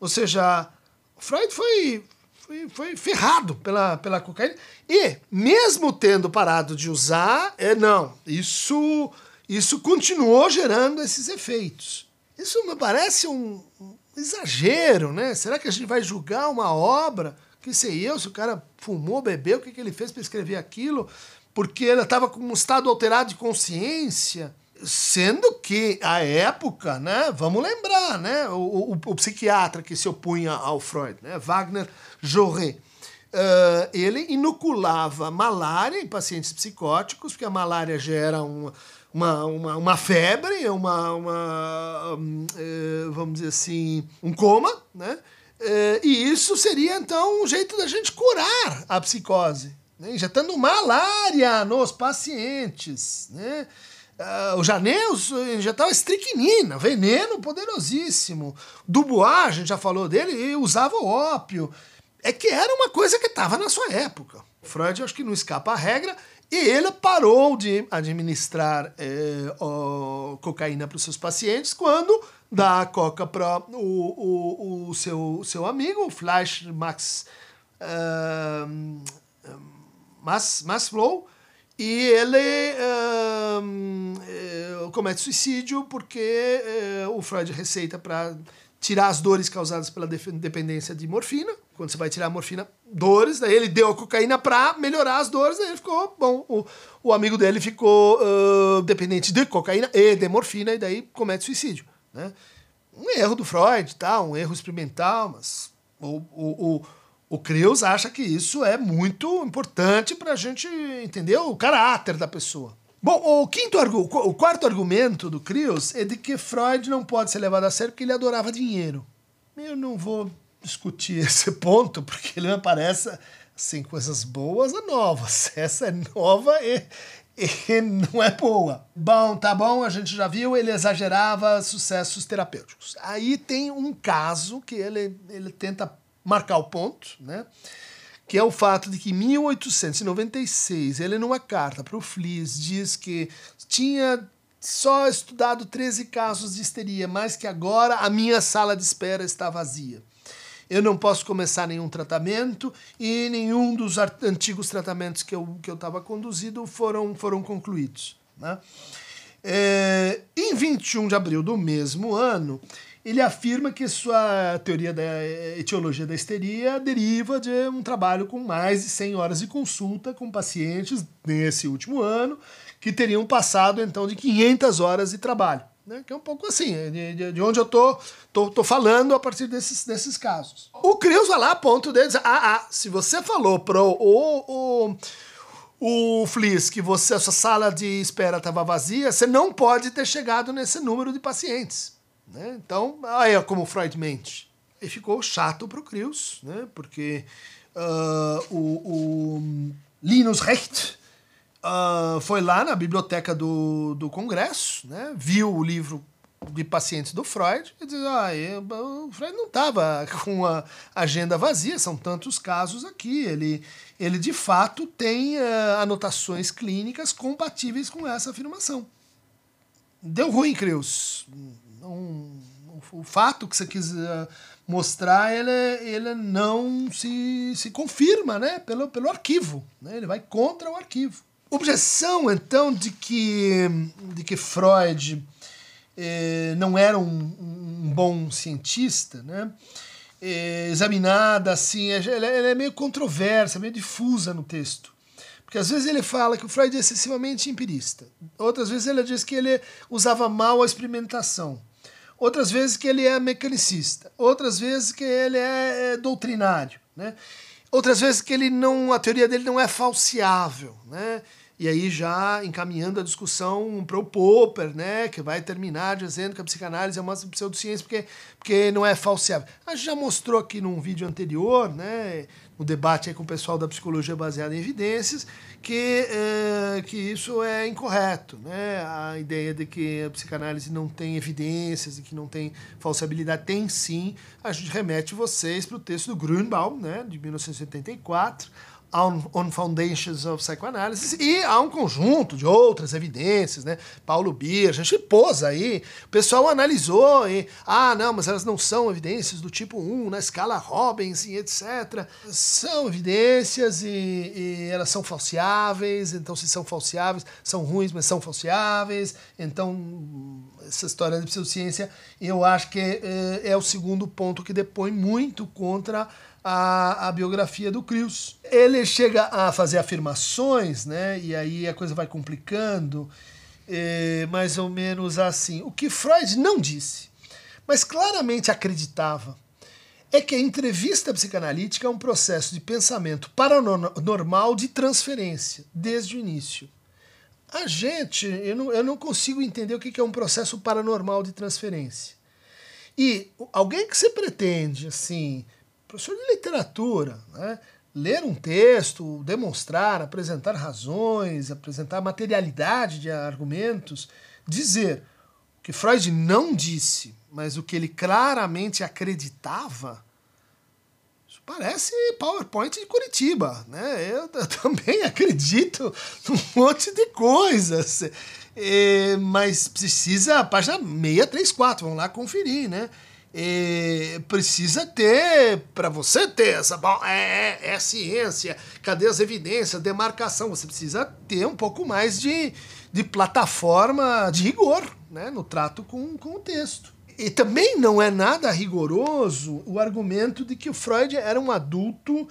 Ou seja, Freud foi, foi, foi ferrado pela, pela cocaína. E, mesmo tendo parado de usar, é não, isso, isso continuou gerando esses efeitos. Isso me parece um, um exagero, né? Será que a gente vai julgar uma obra? Que sei eu, se o cara fumou, bebeu, o que, que ele fez para escrever aquilo? Porque ele estava com um estado alterado de consciência. Sendo que, a época, né, vamos lembrar, né, o, o, o psiquiatra que se opunha ao Freud, né, Wagner Jaurès, uh, ele inoculava malária em pacientes psicóticos, porque a malária gera um, uma, uma, uma febre, uma, uma um, uh, vamos dizer assim, um coma, né? Uh, e isso seria então um jeito da gente curar a psicose, né? injetando malária nos pacientes, né? Uh, o Janeus injetava estricnina, veneno poderosíssimo. Dubois, a gente já falou dele, usava ópio. É que era uma coisa que estava na sua época. Freud, acho que não escapa à regra, e ele parou de administrar é, cocaína para os seus pacientes quando dá a coca para o, o, o seu, seu amigo, o Flash Max uh, Mas, Maslow, e ele uh, comete suicídio porque o Freud receita para tirar as dores causadas pela dependência de morfina. Quando você vai tirar a morfina, dores, daí ele deu a cocaína pra melhorar as dores, daí ele ficou bom. O, o amigo dele ficou uh, dependente de cocaína e de morfina, e daí comete suicídio. Né? Um erro do Freud, tá? um erro experimental, mas o, o, o, o Creus acha que isso é muito importante pra gente entender o caráter da pessoa. Bom, o, quinto, o quarto argumento do Krios é de que Freud não pode ser levado a sério porque ele adorava dinheiro. Eu não vou discutir esse ponto, porque ele me parece assim, coisas boas ou novas. Essa é nova e, e não é boa. Bom, tá bom, a gente já viu, ele exagerava sucessos terapêuticos. Aí tem um caso que ele, ele tenta marcar o ponto, né? Que é o fato de que em 1896, ele numa carta para o Flies diz que tinha só estudado 13 casos de histeria, mas que agora a minha sala de espera está vazia eu não posso começar nenhum tratamento e nenhum dos antigos tratamentos que eu que eu estava conduzido foram foram concluídos. Né? É, em 21 de abril do mesmo ano, ele afirma que sua teoria da etiologia da histeria deriva de um trabalho com mais de 100 horas de consulta com pacientes nesse último ano, que teriam passado então de 500 horas de trabalho. Né? Que é um pouco assim, de, de onde eu tô, tô, tô falando a partir desses, desses casos. O Crios vai lá ponto de dizer, ah, ah, se você falou pro o, o, o Fliss que você, a sua sala de espera estava vazia, você não pode ter chegado nesse número de pacientes. Né? Então, aí é como Freud mente. E ficou chato pro Krios, né? porque uh, o, o Linus Recht, uh, foi lá na biblioteca do, do Congresso, né, viu o livro de pacientes do Freud e disse: ah, eu, o Freud não estava com a agenda vazia, são tantos casos aqui. Ele, ele de fato tem uh, anotações clínicas compatíveis com essa afirmação. Deu ruim, Creus. O fato que você quis uh, mostrar, ele, ele não se, se confirma né, pelo, pelo arquivo. Né? Ele vai contra o arquivo. Objeção, então, de que, de que Freud eh, não era um, um, bom cientista, né? Eh, examinada assim, ela, ela é meio controversa, meio difusa no texto. Porque às vezes ele fala que o Freud é excessivamente empirista. Outras vezes ele diz que ele usava mal a experimentação. Outras vezes que ele é mecanicista. Outras vezes que ele é, é doutrinário. Né? Outras vezes que ele não, a teoria dele não é falseável. Né? e aí já encaminhando a discussão para o Popper, né, que vai terminar dizendo que a psicanálise é uma pseudociência porque, porque não é falseável. A gente já mostrou aqui num vídeo anterior, né, no debate aí com o pessoal da psicologia baseada em evidências, que, é, que isso é incorreto. Né? A ideia de que a psicanálise não tem evidências e que não tem falsibilidade, tem sim. A gente remete vocês para o texto do Grünbaum, né, de 1984, on, on Foundations of Psychoanalysis e há um conjunto de outras evidências, né? Paulo Bier, a gente pôs aí, o pessoal analisou e, ah, não, mas elas não são evidências do tipo 1, na escala Robbins e etc. São evidências e, e elas são falseáveis, então se são falseáveis, são ruins, mas são falseáveis, então essa história de pseudociência, eu acho que é, é o segundo ponto que depõe muito contra a, a biografia do Krios. Ele chega a fazer afirmações, né? E aí a coisa vai complicando, é, mais ou menos assim. O que Freud não disse, mas claramente acreditava, é que a entrevista psicanalítica é um processo de pensamento paranormal de transferência, desde o início. A gente, eu não, eu não consigo entender o que é um processo paranormal de transferência. E alguém que se pretende, assim, professor de literatura, né? ler um texto, demonstrar, apresentar razões, apresentar materialidade de argumentos, dizer o que Freud não disse, mas o que ele claramente acreditava, isso parece PowerPoint de Curitiba. Né? Eu, eu também acredito num monte de coisas. É, mas precisa, página 634, vamos lá conferir, né? E precisa ter, para você ter essa. Bom, é, é, é ciência, cadê as evidências, demarcação? Você precisa ter um pouco mais de, de plataforma de rigor né, no trato com, com o texto. E também não é nada rigoroso o argumento de que o Freud era um adulto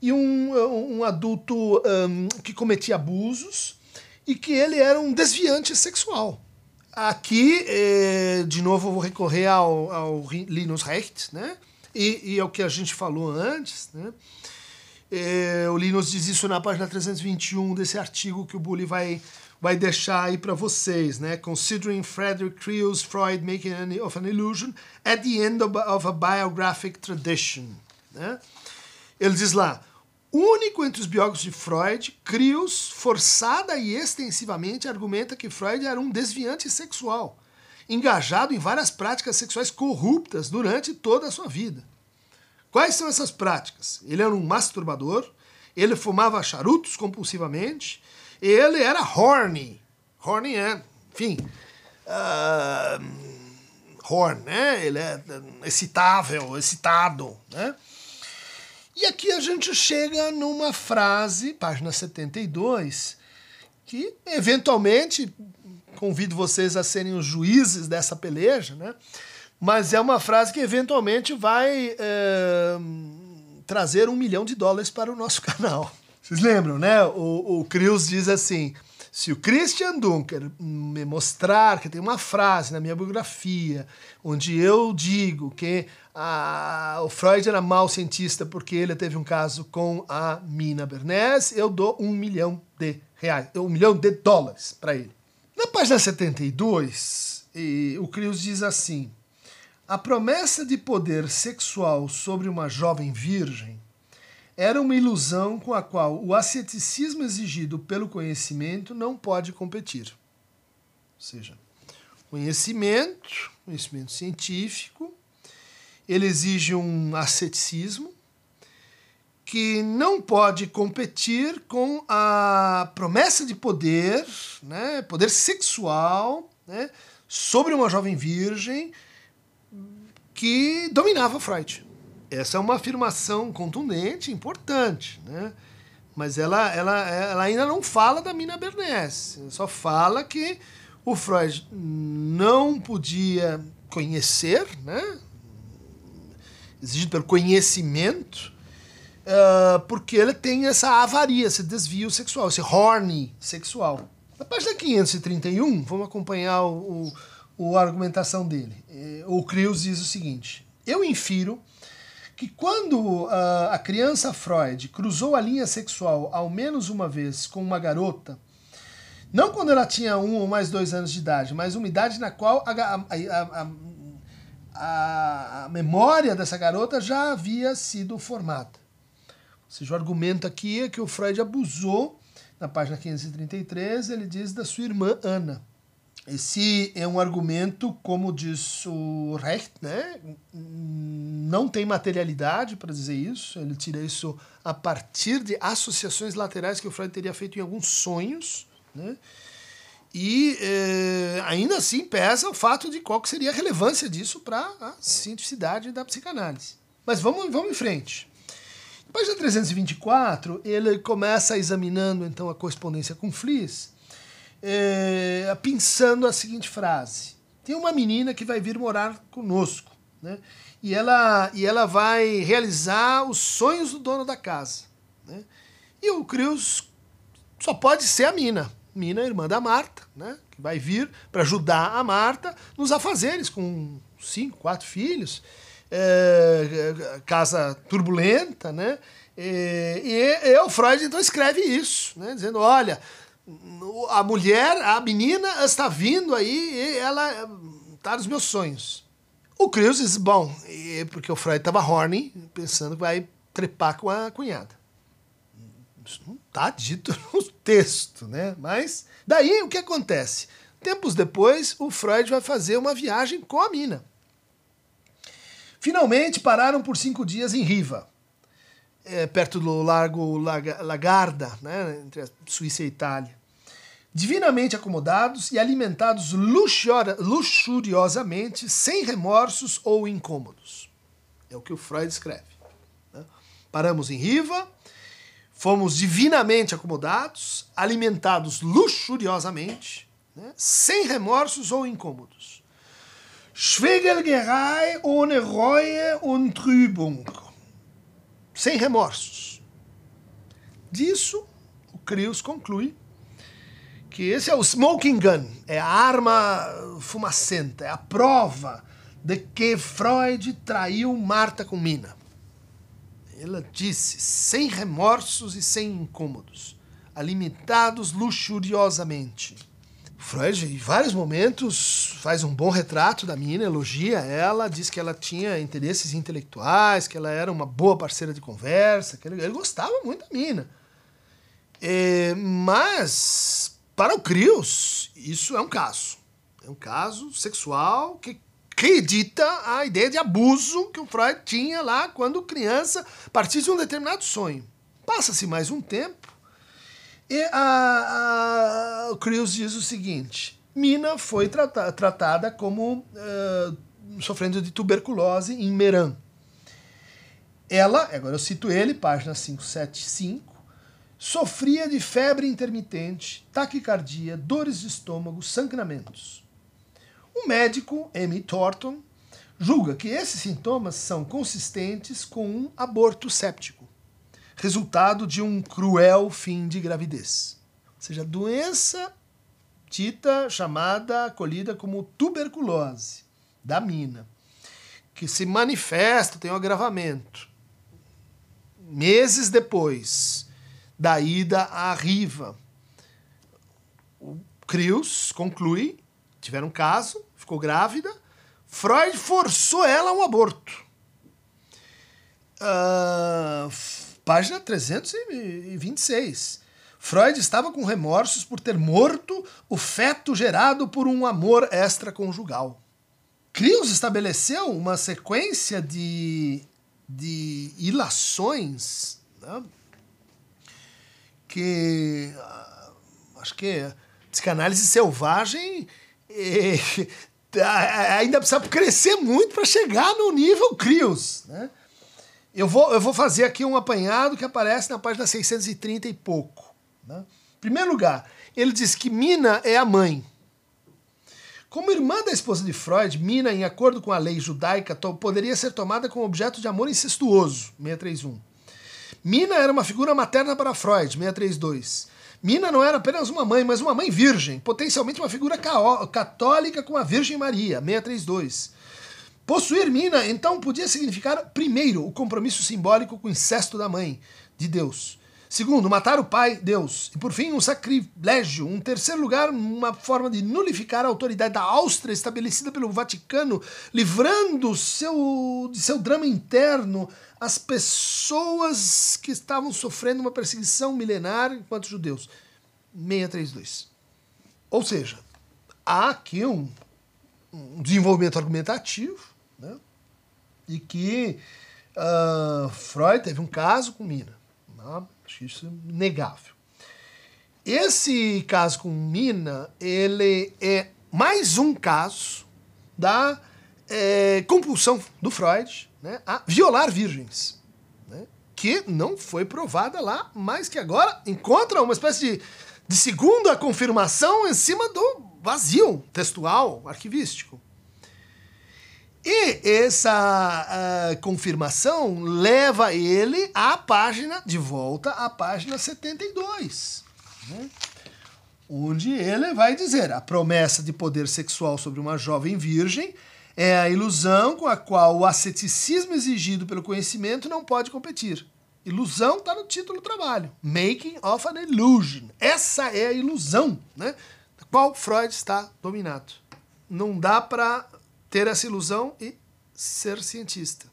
e um, um adulto um, que cometia abusos e que ele era um desviante sexual. Aqui, eh, de novo, eu vou recorrer ao, ao Linus Recht, né? E, e é o que a gente falou antes, né? Eh, o Linus diz isso na página 321 desse artigo que o Bully vai, vai deixar aí para vocês, né? Considering Frederick Creel's Freud making an, of an illusion at the end of, of a biographic tradition, né? Ele diz lá, único entre os biógrafos de Freud, Creels forçada e extensivamente argumenta que Freud era um desviante sexual, engajado em várias práticas sexuais corruptas durante toda a sua vida. Quais são essas práticas? Ele era um masturbador, ele fumava charutos compulsivamente, ele era horny. Horny é, enfim, uh, horn, né? Ele é excitável, excitado, né? E aqui a gente chega numa frase, página 72, que eventualmente convido vocês a serem os juízes dessa peleja, né? mas é uma frase que eventualmente vai é, trazer um milhão de dólares para o nosso canal. Vocês lembram, né? O, o diz assim: se o Christian Dunker me mostrar que tem uma frase na minha biografia onde eu digo que a, o Freud era mau cientista porque ele teve um caso com a Mina Bernays, eu dou um milhão de reais, um milhão de dólares para ele. Na página 72, e, o Krios diz assim: a promessa de poder sexual sobre uma jovem virgem era uma ilusão com a qual o asceticismo exigido pelo conhecimento não pode competir. Ou seja, conhecimento, conhecimento científico, ele exige um asceticismo que não pode competir com a promessa de poder, né, poder sexual, né, sobre uma jovem virgem que dominava Freud. Essa é uma afirmação contundente, importante, né? Mas ela, ela, ela ainda não fala da Mina Bernays, só fala que o Freud não podia conhecer, né? exigido pelo conhecimento, uh, porque ele tem essa avaria, esse desvio sexual, esse horny sexual. Na página 531, vamos acompanhar o, o, argumentação dele. Eh, o Krios diz o seguinte: Eu infiro que quando uh, a criança Freud cruzou a linha sexual ao menos uma vez com uma garota, não quando ela tinha um ou mais dois anos de idade, mas uma idade na qual a, a, a, a memória dessa garota já havia sido formada. Ou seja, o argumento aqui é que o Freud abusou, na página 533, ele diz da sua irmã Ana. Esse é um argumento, como diz o Recht, né? não tem materialidade para dizer isso. Ele tira isso a partir de associações laterais que o Freud teria feito em alguns sonhos. Né? E eh, ainda assim pesa o fato de qual seria a relevância disso para a cientificidade da psicanálise. Mas vamos, vamos em frente. Página 324, ele começa examinando então a correspondência com Fliss é, pensando a seguinte frase: tem uma menina que vai vir morar conosco, né? E ela, e ela vai realizar os sonhos do dono da casa. Né? E o Crios só pode ser a Mina. Mina, irmã da Marta, né? que vai vir para ajudar a Marta nos afazeres, com cinco, quatro filhos, é, casa turbulenta, né? E, e, e, o Freud então escreve isso, né? dizendo: olha, a mulher, a menina está vindo aí e ela está nos meus sonhos. O Creus diz, bom, porque o Freud estava horny, pensando que vai trepar com a cunhada. Isso não está dito no texto, né? Mas daí o que acontece? Tempos depois, o Freud vai fazer uma viagem com a mina. Finalmente pararam por cinco dias em Riva é, perto do Largo Lagarda, né, entre a Suíça e a Itália. Divinamente acomodados e alimentados luxuriosamente, sem remorsos ou incômodos. É o que o Freud escreve. Né? Paramos em Riva, fomos divinamente acomodados, alimentados luxuriosamente, né? sem remorsos ou incômodos. Schwegelgerei ohne Reue und Trübung sem remorsos. Disso, o Krios conclui que esse é o smoking gun, é a arma fumacenta, é a prova de que Freud traiu Marta com Mina. Ela disse, sem remorsos e sem incômodos. alimentados luxuriosamente. Freud, em vários momentos, faz um bom retrato da mina, elogia ela, diz que ela tinha interesses intelectuais, que ela era uma boa parceira de conversa, que ele, ele gostava muito da mina. É, mas, para o Krios, isso é um caso. É um caso sexual que acredita a ideia de abuso que o Freud tinha lá quando criança, a partir de um determinado sonho. Passa-se mais um tempo e a, a, o Krios diz o seguinte: Mina foi trata, tratada como uh, sofrendo de tuberculose em Meran. Ela, agora eu cito ele, página 575, sofria de febre intermitente, taquicardia, dores de estômago, sangramentos. O médico, M. Thornton, julga que esses sintomas são consistentes com um aborto séptico, resultado de um cruel fim de gravidez. Ou seja, doença dita, chamada, acolhida como tuberculose da mina, que se manifesta, tem um agravamento. Meses depois, da ida à Riva. O Krios conclui, tiveram um caso, ficou grávida, Freud forçou ela a um aborto. Uh, página 326. Freud estava com remorsos por ter morto o feto gerado por um amor extraconjugal. Krios estabeleceu uma sequência de, de ilações né, que ah, acho que psicanálise selvagem é, ainda precisa crescer muito para chegar no nível Crios. Né? Eu, vou, eu vou fazer aqui um apanhado que aparece na página 630 e pouco. Né? Em primeiro lugar, ele diz que Mina é a mãe. Como irmã da esposa de Freud, Mina, em acordo com a lei judaica, poderia ser tomada como objeto de amor incestuoso, 631. Mina era uma figura materna para Freud, 632. Mina não era apenas uma mãe, mas uma mãe virgem, potencialmente uma figura católica com a Virgem Maria, 632. Possuir Mina, então, podia significar, primeiro, o compromisso simbólico com o incesto da mãe, de Deus. Segundo, matar o pai, Deus. E por fim, um sacrilégio. Um terceiro lugar, uma forma de nulificar a autoridade da Áustria estabelecida pelo Vaticano, livrando seu, de seu drama interno as pessoas que estavam sofrendo uma perseguição milenar enquanto judeus. 632. Ou seja, há aqui um, um desenvolvimento argumentativo, né? e que uh, Freud teve um caso com Mina. Né? Acho isso é inegável. Esse caso com Mina, ele é mais um caso da é, compulsão do Freud né, a violar virgens, né, que não foi provada lá, mas que agora encontra uma espécie de, de segunda confirmação em cima do vazio textual, arquivístico. E essa uh, confirmação leva ele à página, de volta à página 72, né? onde ele vai dizer: a promessa de poder sexual sobre uma jovem virgem é a ilusão com a qual o asceticismo exigido pelo conhecimento não pode competir. Ilusão está no título do trabalho: Making of an Illusion. Essa é a ilusão né, da qual Freud está dominado. Não dá para ter essa ilusão e ser cientista.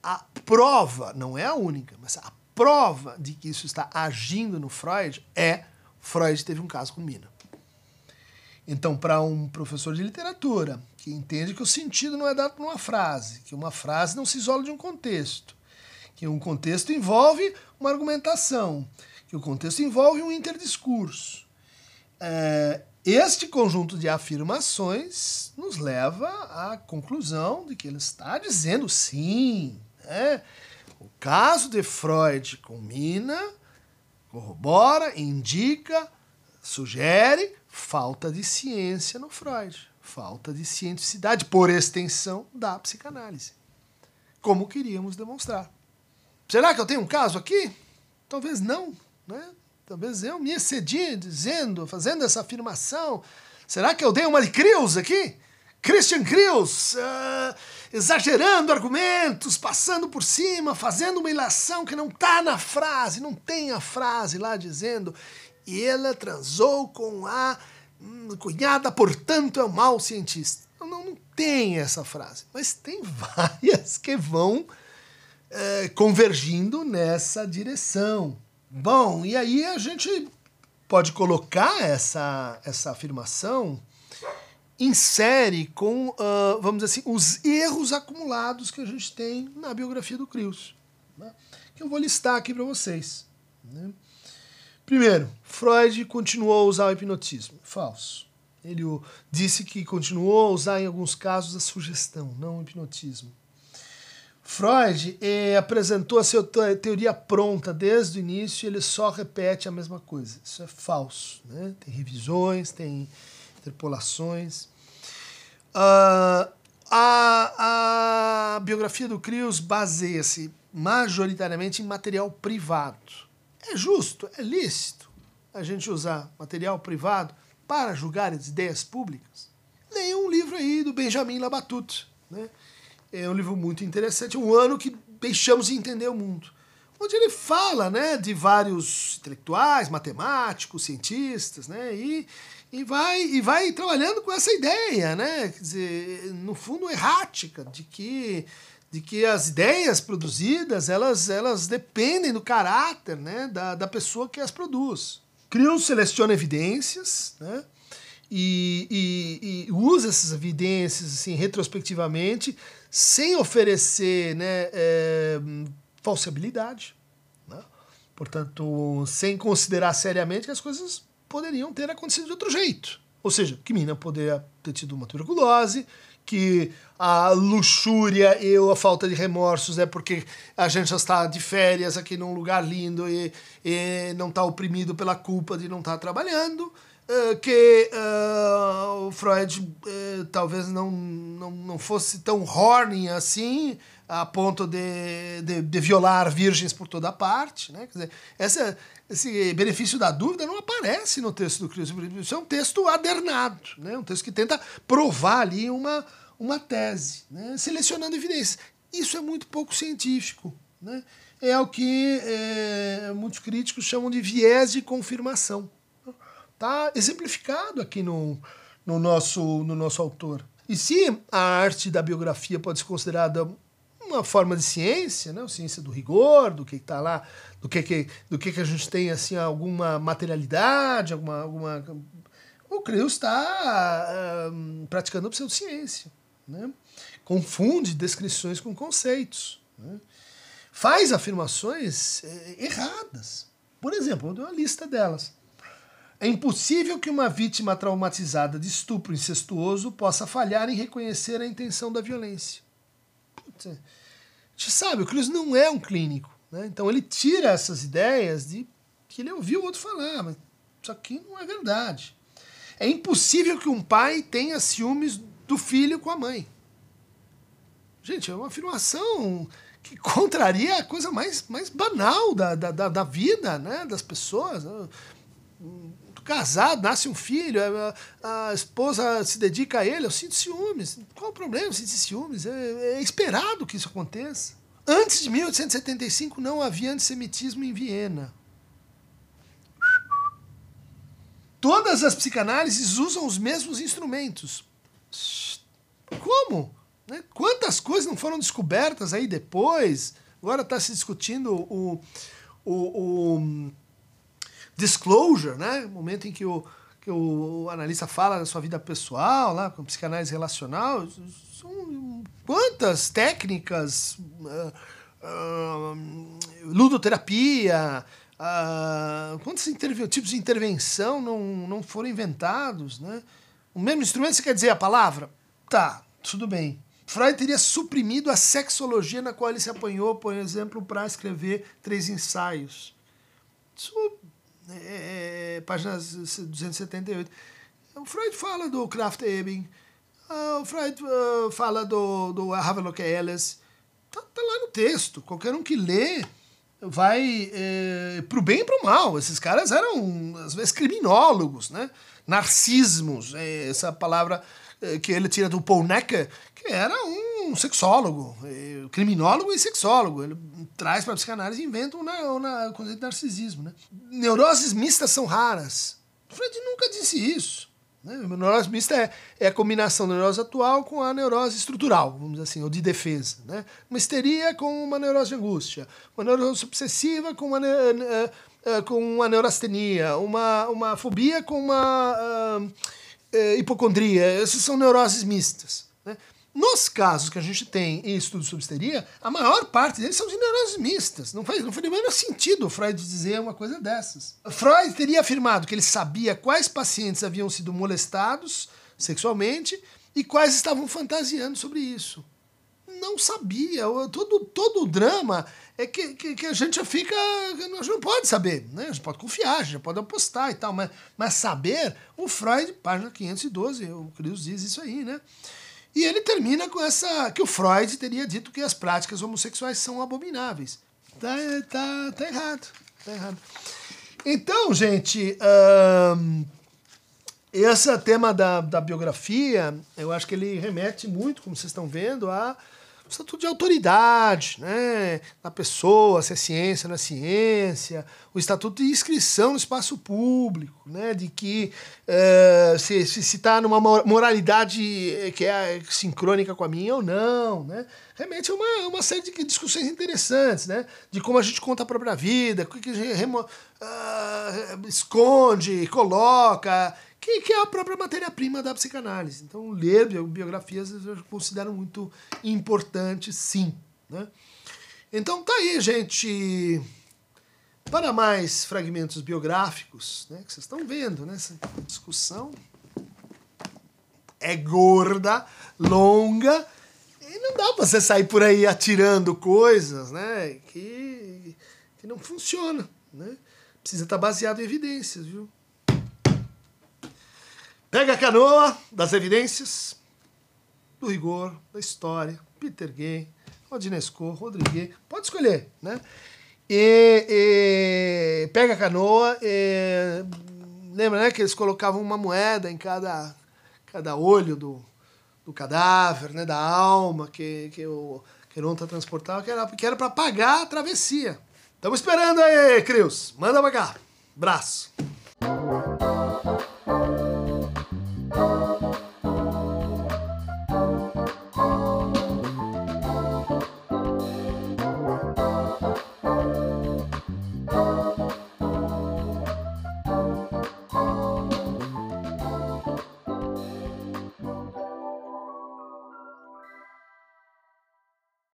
A prova, não é a única, mas a prova de que isso está agindo no Freud é Freud teve um caso com Mina. Então, para um professor de literatura que entende que o sentido não é dado numa frase, que uma frase não se isola de um contexto, que um contexto envolve uma argumentação, que o contexto envolve um interdiscurso, é, este conjunto de afirmações nos leva à conclusão de que ele está dizendo sim. Né? O caso de Freud com Mina corrobora, indica, sugere falta de ciência no Freud, falta de cientificidade, por extensão da psicanálise. Como queríamos demonstrar. Será que eu tenho um caso aqui? Talvez não, né? Talvez eu me excedi dizendo, fazendo essa afirmação. Será que eu dei uma de Crios aqui? Christian Kriels, uh, exagerando argumentos, passando por cima, fazendo uma ilação que não está na frase, não tem a frase lá dizendo e ela transou com a hum, cunhada, portanto é um mau cientista. Não, não tem essa frase, mas tem várias que vão é, convergindo nessa direção. Bom, e aí a gente pode colocar essa, essa afirmação em série com, uh, vamos dizer assim, os erros acumulados que a gente tem na biografia do Krios, né? que eu vou listar aqui para vocês. Né? Primeiro, Freud continuou a usar o hipnotismo. Falso. Ele disse que continuou a usar em alguns casos a sugestão, não o hipnotismo. Freud eh, apresentou a sua teoria pronta desde o início e ele só repete a mesma coisa. Isso é falso. Né? Tem revisões, tem interpolações. Uh, a, a biografia do Krios baseia-se majoritariamente em material privado. É justo, é lícito a gente usar material privado para julgar as ideias públicas? Nenhum livro aí do Benjamin Labatut. Né? É um livro muito interessante, um ano que deixamos de entender o mundo. Onde ele fala né, de vários intelectuais, matemáticos, cientistas, né, e, e, vai, e vai trabalhando com essa ideia, né, quer dizer, no fundo errática, de que, de que as ideias produzidas elas, elas dependem do caráter né, da, da pessoa que as produz. Krill seleciona evidências, né, e, e, e, usa essas evidências assim, retrospectivamente, sem oferecer né, é, falsibilidade. Né? Portanto, sem considerar seriamente que as coisas poderiam ter acontecido de outro jeito. Ou seja, que Mina poderia ter tido uma tuberculose, que a luxúria e a falta de remorsos é porque a gente já está de férias aqui num lugar lindo e, e não está oprimido pela culpa de não estar tá trabalhando. Uh, que uh, o Freud uh, talvez não, não, não fosse tão horny assim, a ponto de, de, de, violar virgens por toda parte. Né? Quer dizer, essa, esse benefício da dúvida não aparece no texto do Cristo. Isso é um texto adernado, né? um texto que tenta provar ali uma, uma tese, né? selecionando evidências. Isso é muito pouco científico. Né? É o que é, muitos críticos chamam de viés de confirmação. Está exemplificado aqui no, no, nosso, no nosso autor. E se a arte da biografia pode ser considerada uma forma de ciência, né? ciência do rigor, do que está lá, do que, que, do que, que a gente tem assim alguma materialidade, alguma, alguma... o Creus está uh, praticando a pseudociência. Né? Confunde descrições com conceitos. Né? Faz afirmações eh, erradas. Por exemplo, eu dou uma lista delas. É impossível que uma vítima traumatizada de estupro incestuoso possa falhar em reconhecer a intenção da violência. Putz, a gente sabe, o Cruz não é um clínico. Né? Então ele tira essas ideias de que ele ouviu o outro falar, mas isso aqui não é verdade. É impossível que um pai tenha ciúmes do filho com a mãe. Gente, é uma afirmação que contraria a coisa mais, mais banal da, da, da vida né, das pessoas casado, nasce um filho, a, a, esposa se dedica a ele, eu sinto ciúmes. Qual o problema sentir ciúmes? É, é esperado que isso aconteça. Antes de 1875 não havia antissemitismo em Viena. Todas as psicanálises usam os mesmos instrumentos. Como? Né? Quantas coisas não foram descobertas aí depois? Agora está se discutindo o, o, o disclosure, né? Momento em que o, que o analista fala da sua vida pessoal, lá, com psicanálise relacional. São quantas técnicas, uh, uh, ludoterapia, uh, quantos tipos de intervenção não, não foram inventados, né? O mesmo instrumento, você quer dizer a palavra? Tá, tudo bem. Freud teria suprimido a sexologia na qual ele se apanhou, por exemplo, para escrever três ensaios. Isso é, é, páginas 278. O Freud fala do Kraft Ebing, uh, o Freud uh, fala do, do Havelock Ellis. Tá, tá, lá no texto. Qualquer um que lê vai é, pro bem e pro mal. Esses caras eram, às vezes, criminólogos, né? Narcismos, é, essa palavra eh, que ele tira do Paul Necker, que era um sexólogo, eh, criminólogo e sexólogo. Ele traz para a psicanálise e inventa o conceito de narcisismo. Né? Neuroses mistas são raras. Freud nunca disse isso. Né? Neurose mista é, é, a combinação da neurose atual com a neurose estrutural, vamos dizer assim, ou de defesa. Né? Uma histeria com uma neurose de angústia, uma neurose obsessiva com uma, uh, uh, com uma neurastenia, uma, uma fobia com uma uh, hipocondria. Essas são neuroses mistas. Nos casos que a gente tem em estudos sobre histeria, a maior parte deles são de neuroses mistas. Não faz, não faz nenhum sentido o Freud dizer uma coisa dessas. Freud teria afirmado que ele sabia quais pacientes haviam sido molestados sexualmente e quais estavam fantasiando sobre isso. Não sabia. Todo, todo o drama é que, que, que a gente já fica. A gente não pode saber. Né? A gente pode confiar, a gente pode apostar e tal. Mas, mas saber, o Freud, página 512, o Crius diz isso aí, né? E ele termina com essa. que o Freud teria dito que as práticas homossexuais são abomináveis. Tá, tá, tá errado. Tá errado. Então, gente, um, esse tema da, da biografia, eu acho que ele remete muito, como vocês estão vendo, a o estatuto de autoridade, né, da pessoa, se é ciência, não é ciência, o estatuto de inscrição no espaço público, né, de que uh, se está se, tá numa moralidade que é sincrônica com a minha ou não, né, realmente é uma, uma série de discussões interessantes, né, de como a gente conta a própria vida, o que a gente uh, esconde, coloca, que, que é a própria matéria-prima da psicanálise. Então, ler biografias eu considero muito importante, sim. Né? Então, tá aí, gente. Para mais fragmentos biográficos, né, que vocês estão vendo, né, discussão é gorda, longa, e não dá para você sair por aí atirando coisas né, que, que não funcionam. Né? Precisa estar baseado em evidências, viu? Pega a canoa das evidências, do rigor, da história, Peter Gay, Rodinesco, Rodrigues, pode escolher, né? E, e, pega a canoa, e, lembra né, que eles colocavam uma moeda em cada, cada olho do, do cadáver, né, da alma que, que o Queronta transportava, que era que era para pagar a travessia. Estamos esperando aí, Crios. Manda pra cá. Braço.